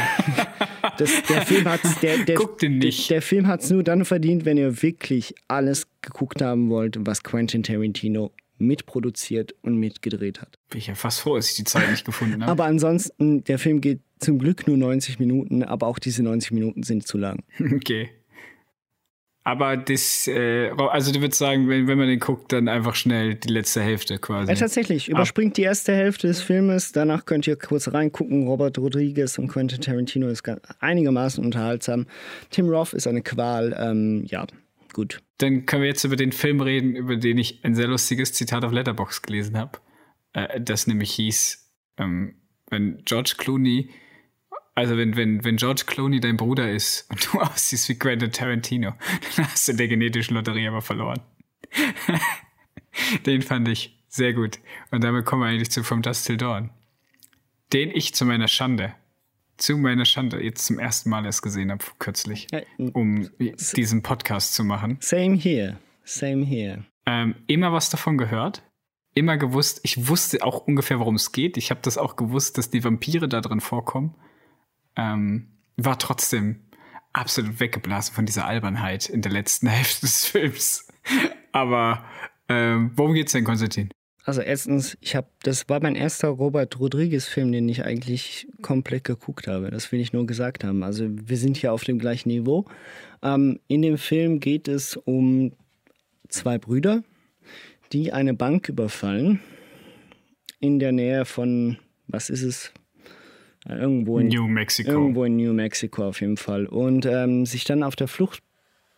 das, der Film hat's, der, der, Guckt ihn nicht. Der, der Film hat es nur dann verdient, wenn ihr wirklich alles geguckt haben wollt, was Quentin Tarantino mitproduziert und mitgedreht hat. Bin ich ja fast froh, dass ich die Zeit nicht gefunden habe. Aber ansonsten, der Film geht zum Glück nur 90 Minuten, aber auch diese 90 Minuten sind zu lang. Okay. Aber das, äh, also du würdest sagen, wenn, wenn man den guckt, dann einfach schnell die letzte Hälfte quasi. Ja, tatsächlich, überspringt die erste Hälfte des Filmes, danach könnt ihr kurz reingucken. Robert Rodriguez und Quentin Tarantino ist einigermaßen unterhaltsam. Tim Roth ist eine Qual, ähm, ja, gut. Dann können wir jetzt über den Film reden, über den ich ein sehr lustiges Zitat auf Letterbox gelesen habe. Äh, das nämlich hieß, ähm, wenn George Clooney, also wenn, wenn, wenn George Clooney dein Bruder ist und du aussiehst wie Quentin Tarantino, dann hast du in der genetischen Lotterie aber verloren. den fand ich sehr gut. Und damit kommen wir eigentlich zu From Dust Till Dawn. Den ich zu meiner Schande, zu meiner Schande jetzt zum ersten Mal erst gesehen habe, kürzlich, um diesen Podcast zu machen. Same here, same here. Ähm, immer was davon gehört, immer gewusst, ich wusste auch ungefähr, worum es geht. Ich habe das auch gewusst, dass die Vampire da drin vorkommen. Ähm, war trotzdem absolut weggeblasen von dieser Albernheit in der letzten Hälfte des Films. Aber ähm, worum geht's denn, Konstantin? Also erstens, ich habe, das war mein erster Robert Rodriguez-Film, den ich eigentlich komplett geguckt habe. Das will ich nur gesagt haben. Also wir sind hier auf dem gleichen Niveau. Ähm, in dem Film geht es um zwei Brüder, die eine Bank überfallen in der Nähe von, was ist es? Äh, Irgendwo in New Mexico. Irgendwo in New Mexico auf jeden Fall. Und ähm, sich dann auf der Flucht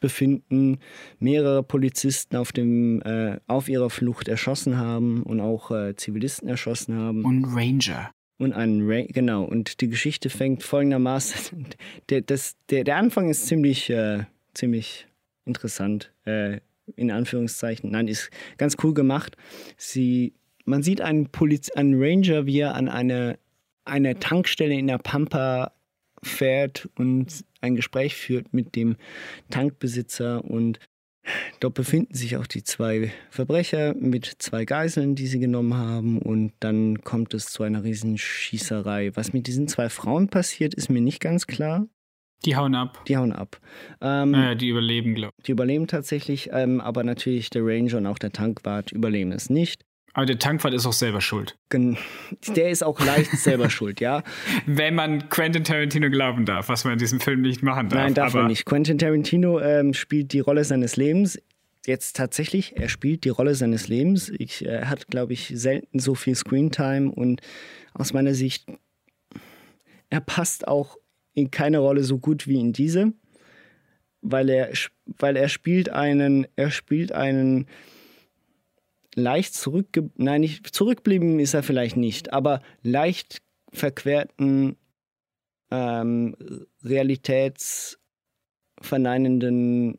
befinden, mehrere Polizisten auf, dem, äh, auf ihrer Flucht erschossen haben und auch äh, Zivilisten erschossen haben. Und Ranger. Und einen Ra genau, und die Geschichte fängt folgendermaßen. Der, das, der, der Anfang ist ziemlich, äh, ziemlich interessant, äh, in Anführungszeichen. Nein, ist ganz cool gemacht. Sie, man sieht einen, Poliz einen Ranger, wie er an eine, eine Tankstelle in der Pampa fährt und ein Gespräch führt mit dem Tankbesitzer und Dort befinden sich auch die zwei Verbrecher mit zwei Geiseln, die sie genommen haben. Und dann kommt es zu einer riesen Schießerei. Was mit diesen zwei Frauen passiert, ist mir nicht ganz klar. Die hauen ab. Die hauen ab. Ähm, Äh, die überleben, glaube ich. Die überleben tatsächlich, ähm, aber natürlich der Ranger und auch der Tankwart überleben es nicht. Aber der Tankwart ist auch selber schuld. Der ist auch leicht selber schuld, ja. Wenn man Quentin Tarantino glauben darf, was man in diesem Film nicht machen darf. Nein, darf man nicht. Quentin Tarantino ähm, spielt die Rolle seines Lebens. Jetzt tatsächlich, er spielt die Rolle seines Lebens. Ich, er hat, glaube ich, selten so viel Screentime und aus meiner Sicht, er passt auch in keine Rolle so gut wie in diese, weil er, weil er spielt einen, er spielt einen leicht zurückge nein, nicht zurückblieben ist er vielleicht nicht, aber leicht verquerten ähm, realitätsverneinenden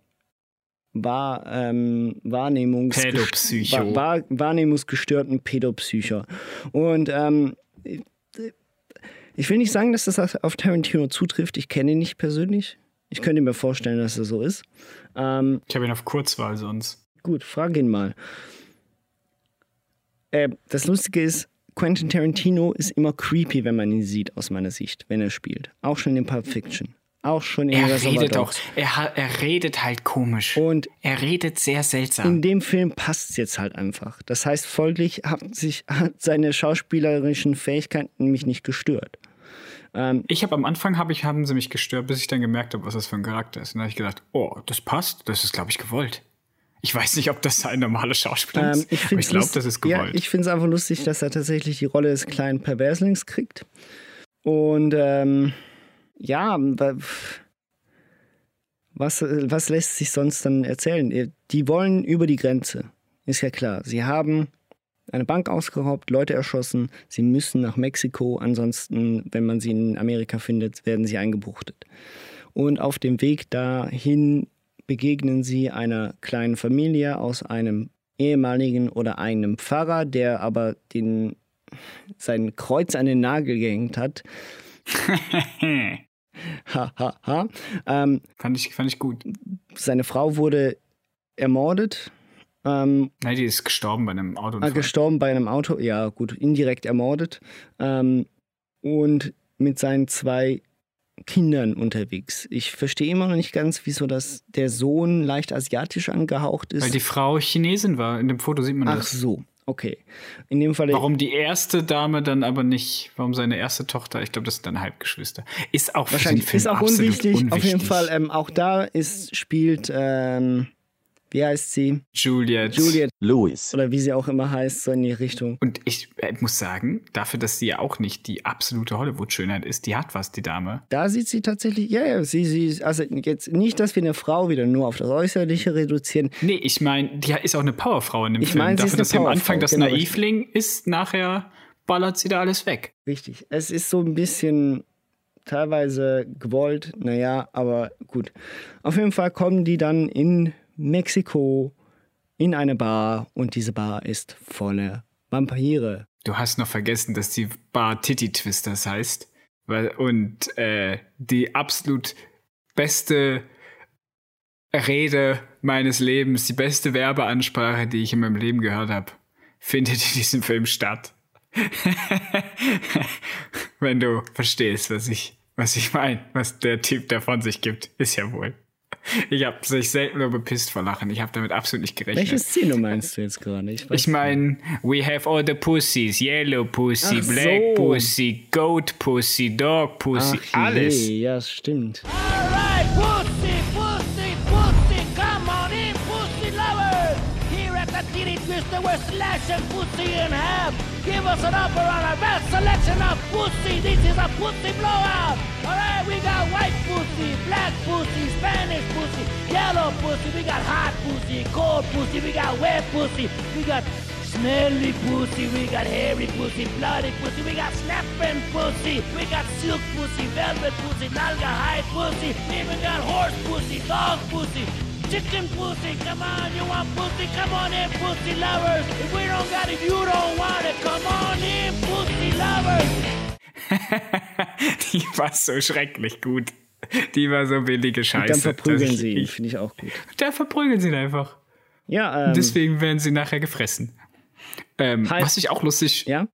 Wahr, ähm, Wahrnehmungs Pädopsycho. Wahr, wahr, wahrnehmungsgestörten Pädopsycho. Und ähm, ich will nicht sagen, dass das auf Tarantino zutrifft. Ich kenne ihn nicht persönlich. Ich könnte mir vorstellen, dass er so ist. Ähm, ich habe ihn auf Kurzwahl sonst. gut, frag ihn mal. Äh, das Lustige ist, Quentin Tarantino ist immer creepy, wenn man ihn sieht, aus meiner Sicht, wenn er spielt. Auch schon in Pulp Fiction. Auch schon in Er redet auch, er, er redet halt komisch. Und er redet sehr seltsam. in dem Film passt es jetzt halt einfach. Das heißt, folglich hat sich hat seine schauspielerischen Fähigkeiten mich nicht gestört. Ich habe am Anfang hab ich, haben sie mich gestört, bis ich dann gemerkt habe, was das für ein Charakter ist. Und dann habe ich gedacht, oh, das passt, das ist, glaube ich, gewollt. Ich weiß nicht, ob das ein normaler Schauspieler Ähm, ist, ich aber ich glaube, das ist Ja, gewollt. ich finde es einfach lustig, dass er tatsächlich die Rolle des kleinen Perverslings kriegt. Und ähm, ja, wa- was, was lässt sich sonst dann erzählen? Die wollen über die Grenze, ist ja klar. Sie haben eine Bank ausgeraubt, Leute erschossen. Sie müssen nach Mexiko, ansonsten, wenn man sie in Amerika findet, werden sie eingebuchtet. Und auf dem Weg dahin begegnen sie einer kleinen Familie aus einem ehemaligen oder einem Pfarrer, der aber den, sein Kreuz an den Nagel gehängt hat. ha, ha, ha. Ähm, fand, ich, fand ich gut. seine Frau wurde ermordet. Ähm, Nein, die ist gestorben bei einem Ah, Autounfall. gestorben bei einem Auto, ja gut, indirekt ermordet. Ähm, und mit seinen zwei Kindern unterwegs. Ich verstehe immer noch nicht ganz, wieso das der Sohn leicht asiatisch angehaucht ist. Weil die Frau Chinesin war. In dem Foto sieht man Ach das. so, okay. In dem Fall. Warum die erste Dame dann aber nicht, warum seine erste Tochter, ich glaube, das sind dann Halbgeschwister. Ist auch für den Wahrscheinlich Film ist auch unwichtig. unwichtig. Auf jeden Fall, ähm, auch da ist, spielt, ähm, wie heißt sie? Juliet. Juliet Louis. oder wie sie auch immer heißt, so in die Richtung. Und ich äh, muss sagen, dafür, dass sie ja auch nicht die absolute Hollywood-Schönheit ist, die hat was, die Dame. Da sieht sie tatsächlich, ja, ja, sie, sie, also jetzt nicht, dass wir eine Frau wieder nur auf das Äußerliche reduzieren. Nee, ich meine, die ist auch eine Powerfrau in dem Ich Film. mein, sie dafür, ist eine dass sie am Anfang das genau, Naivling ist, nachher ballert sie da alles weg. Richtig. Es ist so ein bisschen teilweise gewollt, naja, aber gut. Auf jeden Fall kommen die dann in Mexiko in eine Bar und diese Bar ist voller Vampire. Du hast noch vergessen, dass die Bar Titty Twisters heißt. Und äh, die absolut beste Rede meines Lebens, die beste Werbeansprache, die ich in meinem Leben gehört habe, findet in diesem Film statt. Wenn du verstehst, was ich, was ich meine, was der Typ da von sich gibt, ist ja wohl. Ich habe sich selten nur bepisst vor Lachen. Ich habe damit absolut nicht gerechnet. Welche Szene meinst du jetzt gerade? Ich, weiß Ich meine, we have all the pussies, yellow pussy, Ach black so. pussy, goat pussy, dog pussy, Ach alles. je, ja, stimmt. Alright, pussy, pussy, pussy, come on in, pussy lovers! Here at the Titty Twister, we're slashing pussy in half. Give us an upper on our best selection of pussy. This is a pussy blowout. We got white pussy, black pussy, Spanish pussy, yellow pussy. We got hot pussy, cold pussy. We got wet pussy. We got smelly pussy. We got hairy pussy, bloody pussy. We got snapping pussy. We got silk pussy, velvet pussy, nalga hide pussy. We even got horse pussy, dog pussy. Chicken pussy, come on, you want pussy? Come on in, pussy lovers. If we don't got it, you don't want it. Come on in, pussy lovers. Die war so schrecklich gut. Die war so billige Scheiße. Dann verprügeln ich- sie ihn, finde ich auch gut. Da verprügeln sie ihn einfach. Ja, ähm, Deswegen werden sie nachher gefressen. Ähm, Halt. was ich auch lustig, ja,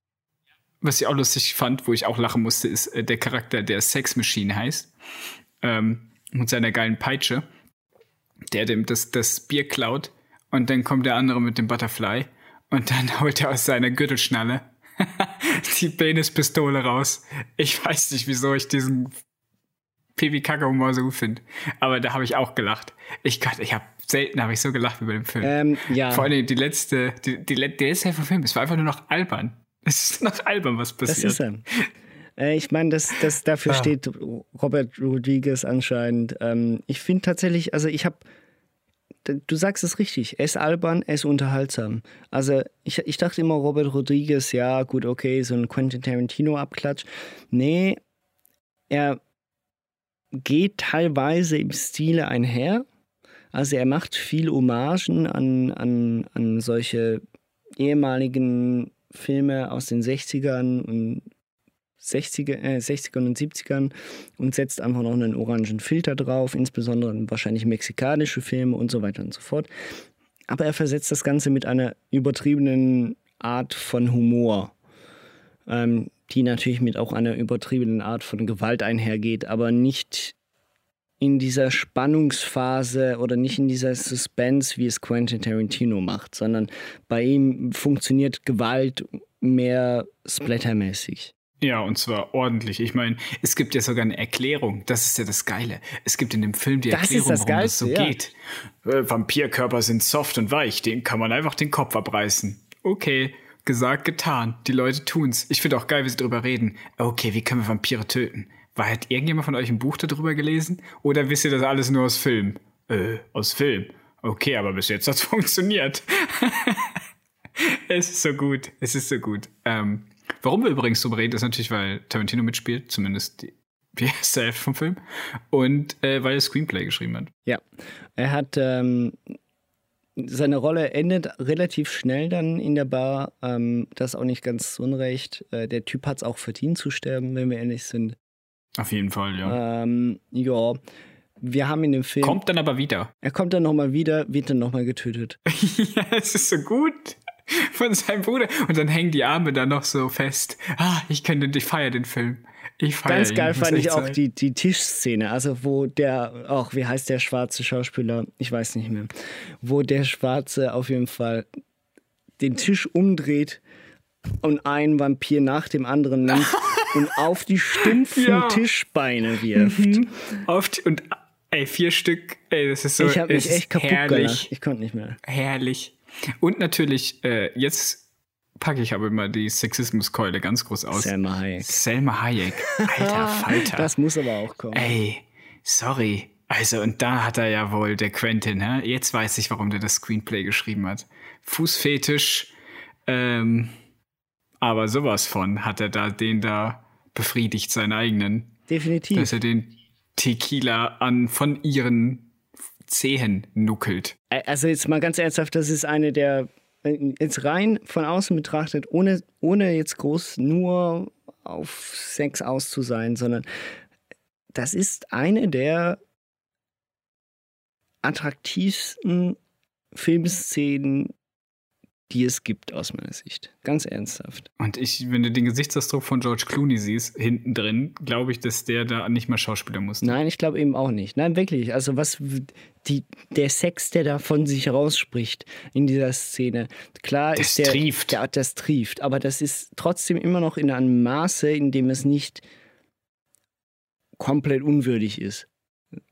was ich auch lustig fand, wo ich auch lachen musste, ist äh, der Charakter, der Sex Machine heißt. Ähm, mit seiner geilen Peitsche. Der dem das, das Bier klaut. Und dann kommt der andere mit dem Butterfly. Und dann holt er aus seiner Gürtelschnalle die Penispistole raus. Ich weiß nicht, wieso ich diesen pipi kacke humor so gut finde. Aber da habe ich auch gelacht. Ich Gott, ich habe selten habe ich so gelacht wie bei dem Film. ähm, ja. Vor allem die letzte, die, die, der letzte Hälfte vom Film, es war einfach nur noch albern. Es ist noch albern, was Das passiert. ist er. Äh, ich meine, das, das, dafür Ah. steht Robert Rodriguez anscheinend. Ähm, ich finde tatsächlich, also ich habe, du sagst es richtig, er ist albern, er ist unterhaltsam. Also ich, ich dachte immer, Robert Rodriguez, ja gut, okay, so ein Quentin Tarantino-Abklatsch. Nee, er geht teilweise im Stile einher. Also er macht viel Hommagen an, an, an solche ehemaligen Filme aus den 60ern und 60er, äh, 60ern und 70ern und setzt einfach noch einen orangen Filter drauf, insbesondere wahrscheinlich mexikanische Filme und so weiter und so fort. Aber er versetzt das Ganze mit einer übertriebenen Art von Humor, ähm, die natürlich mit auch einer übertriebenen Art von Gewalt einhergeht, aber nicht in dieser Spannungsphase oder nicht in dieser Suspense, wie es Quentin Tarantino macht, sondern bei ihm funktioniert Gewalt mehr splattermäßig. Ja, und zwar ordentlich. Ich meine, es gibt ja sogar eine Erklärung. Das ist ja das Geile. Es gibt in dem Film die Das Erklärung, das warum das Geilste, so ja. geht. Äh, Vampirkörper sind soft und weich. Denen kann man einfach den Kopf abreißen. Okay, gesagt, getan. Die Leute tun's. Ich finde auch geil, wie sie drüber reden. Okay, wie können wir Vampire töten? War hat irgendjemand von euch ein Buch darüber gelesen? Oder wisst ihr das alles nur aus Film? Äh, aus Film. Okay, aber bis jetzt hat's funktioniert. es ist so gut. Es ist so gut. Ähm, warum wir übrigens drüber reden, ist natürlich, weil Tarantino mitspielt, zumindest die, heißt der vom Film, und äh, weil er Screenplay geschrieben hat. Ja, er hat ähm, seine Rolle endet relativ schnell dann in der Bar. Ähm, das auch nicht ganz unrecht. Äh, der Typ hat es auch verdient zu sterben, wenn wir ehrlich sind. Auf jeden Fall, ja. Ähm, ja, wir haben in dem Film. Kommt dann aber wieder. Er kommt dann nochmal wieder, wird dann nochmal getötet. ja, es ist so gut. Von seinem Bruder. Und dann hängen die Arme da noch so fest. Ah, ich könnte, ich feiere den Film. Ich feiere Ganz ihn, geil fand ich auch die, die Tischszene, also wo der, auch wie heißt der schwarze Schauspieler, ich weiß nicht mehr, wo der Schwarze auf jeden Fall den Tisch umdreht und einen Vampir nach dem anderen nimmt und auf die stumpfen Ja. Tischbeine wirft. Auf die, und ey, vier Stück, ey, das ist so ich habe mich echt kaputt herrlich. gelacht. Ich konnte nicht mehr. Herrlich. Und natürlich, äh, jetzt packe ich aber immer die Sexismuskeule ganz groß aus. Selma Hayek. Selma Hayek. Alter Falter. Das muss aber auch kommen. Ey, sorry. Also, und da hat er ja wohl, der Quentin, hä? jetzt weiß ich, warum der das Screenplay geschrieben hat. Fußfetisch, ähm, aber sowas von hat er da den da befriedigt, seinen eigenen, Definitiv. dass er den Tequila an von ihren Zehen nuckelt. Also jetzt mal ganz ernsthaft, das ist eine der, jetzt rein von außen betrachtet, ohne, ohne jetzt groß nur auf Sex aus zu sein, sondern das ist eine der attraktivsten Filmszenen, die es gibt aus meiner Sicht. Ganz ernsthaft. Und ich, wenn du den Gesichtsausdruck von George Clooney siehst, hinten drin, glaube ich, dass der da nicht mal Schauspieler muss. Nein, ich glaube eben auch nicht. Nein, wirklich. Also was die, der Sex, der da von sich rausspricht in dieser Szene. Klar Das ist der, trieft. Der, das trieft, aber das ist trotzdem immer noch in einem Maße, in dem es nicht komplett unwürdig ist.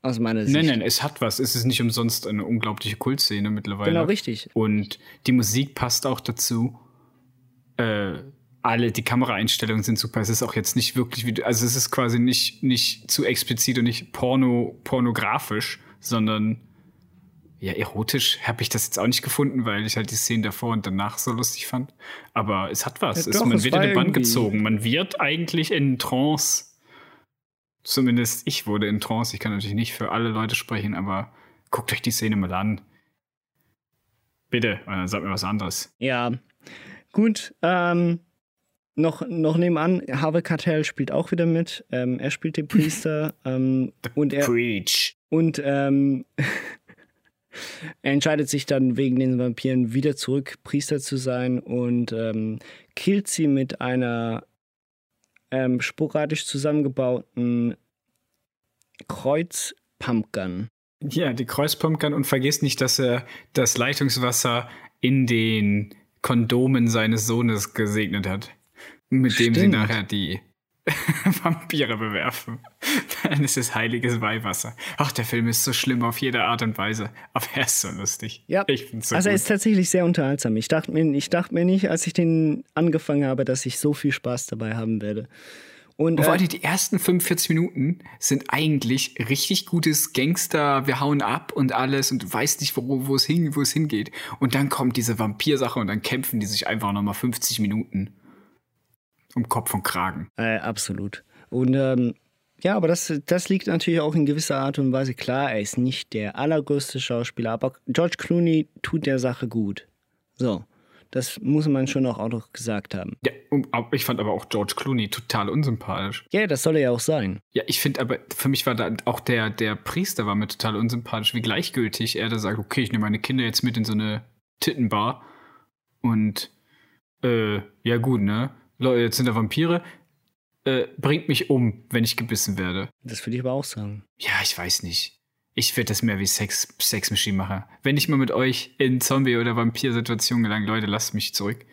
Aus meiner Sicht. Nein, nein, es hat was. Es ist nicht umsonst eine unglaubliche Kultszene mittlerweile. Genau, richtig. Und die Musik passt auch dazu. Äh, alle, die Kameraeinstellungen sind super. Es ist auch jetzt nicht wirklich, wie, du- also es ist quasi nicht, nicht zu explizit und nicht porno, pornografisch, sondern ja, erotisch habe ich das jetzt auch nicht gefunden, weil ich halt die Szenen davor und danach so lustig fand. Aber es hat was. Ja, es, doch, man es wird in den Bann irgendwie- gezogen. Man wird eigentlich in Trance. Zumindest ich wurde in Trance. Ich kann natürlich nicht für alle Leute sprechen, aber guckt euch die Szene mal an. Bitte, äh, sagt mir was anderes. Ja, gut. Ähm, noch, noch nebenan, Harvey Cartell spielt auch wieder mit. Ähm, er spielt den Priester. ähm, und er, Preach. Und ähm, er entscheidet sich dann wegen den Vampiren wieder zurück, Priester zu sein und ähm, killt sie mit einer ähm, sporadisch zusammengebauten Kreuzpumpgun. Ja, die Kreuzpumpgun und vergiss nicht, dass er das Leitungswasser in den Kondomen seines Sohnes gesegnet hat. Mit dem sie Stimmt. nachher die Vampire bewerfen. Dann ist es heiliges Weihwasser. Ach, der Film ist so schlimm auf jede Art und Weise. Aber er ist so lustig. Ja, Ich find's so also er gut. ist tatsächlich sehr unterhaltsam. Ich dachte, mir, ich dachte mir nicht, als ich den angefangen habe, dass ich so viel Spaß dabei haben werde. Und, Und vor allem die ersten 45 Minuten sind eigentlich richtig gutes Gangster, wir hauen ab und alles und du weißt nicht, wo, wo, es, hin, wo es hingeht. Und dann kommt diese Vampirsache und dann kämpfen die sich einfach nochmal 50 Minuten um Kopf und Kragen. Äh, absolut. Und ähm, ja, aber das, das liegt natürlich auch in gewisser Art und Weise klar. Er ist nicht der allergrößte Schauspieler, aber George Clooney tut der Sache gut. So, das muss man schon auch, auch noch gesagt haben. Ja, ich fand aber auch George Clooney total unsympathisch. Ja, das soll er ja auch sein. Ja, ich finde aber, für mich war da auch der, der Priester war mir total unsympathisch, wie gleichgültig er da sagt, okay, ich nehme meine Kinder jetzt mit in so eine Tittenbar und äh, ja gut, ne? Leute, jetzt sind da Vampire. Äh, bringt mich um, wenn ich gebissen werde. Das würde ich aber auch sagen. Ja, ich weiß nicht. Ich werde das mehr wie Sex, Sex Machine machen. Wenn ich mal mit euch in Zombie- oder Vampir-Situationen gelange, Leute, lasst mich zurück.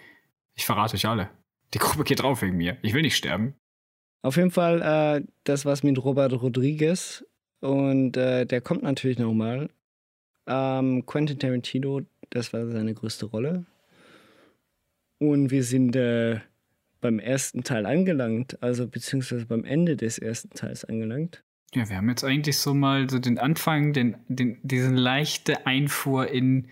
Ich verrate euch alle. Die Gruppe geht drauf wegen mir. Ich will nicht sterben. Auf jeden Fall, äh, das war's mit Robert Rodriguez. Und äh, der kommt natürlich nochmal. Ähm, Quentin Tarantino, das war seine größte Rolle. Und wir sind äh, beim ersten Teil angelangt, also beziehungsweise beim Ende des ersten Teils angelangt. Ja, wir haben jetzt eigentlich so mal so den Anfang, den, den, diesen leichte Einfuhr in,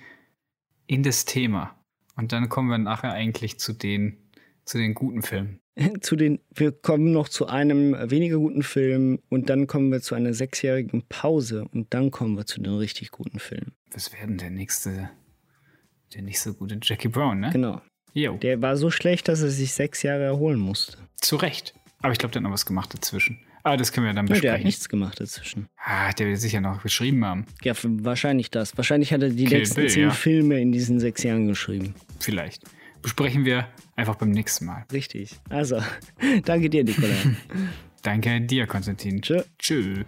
in das Thema. Und dann kommen wir nachher eigentlich zu den, zu den guten Filmen. zu den, wir kommen noch zu einem weniger guten Film und dann kommen wir zu einer sechsjährigen Pause und dann kommen wir zu den richtig guten Filmen. Was wäre denn der nächste, der nicht so gute Jackie Brown, ne? Genau. Jo, Der war so schlecht, dass er sich sechs Jahre erholen musste. zu Recht. Aber ich glaube, der hat noch was gemacht dazwischen. Aber das können wir dann Ja, der hat besprechen. nichts gemacht dazwischen. ah, der wird sicher noch geschrieben haben. Ja, wahrscheinlich das. Wahrscheinlich hat er die Kill letzten Bill, zehn ja. Filme in diesen sechs Jahren geschrieben. Vielleicht. Besprechen wir einfach beim nächsten Mal. Richtig. Also, danke dir, Nikolai. Danke dir, Konstantin. Tschö. Tschüss.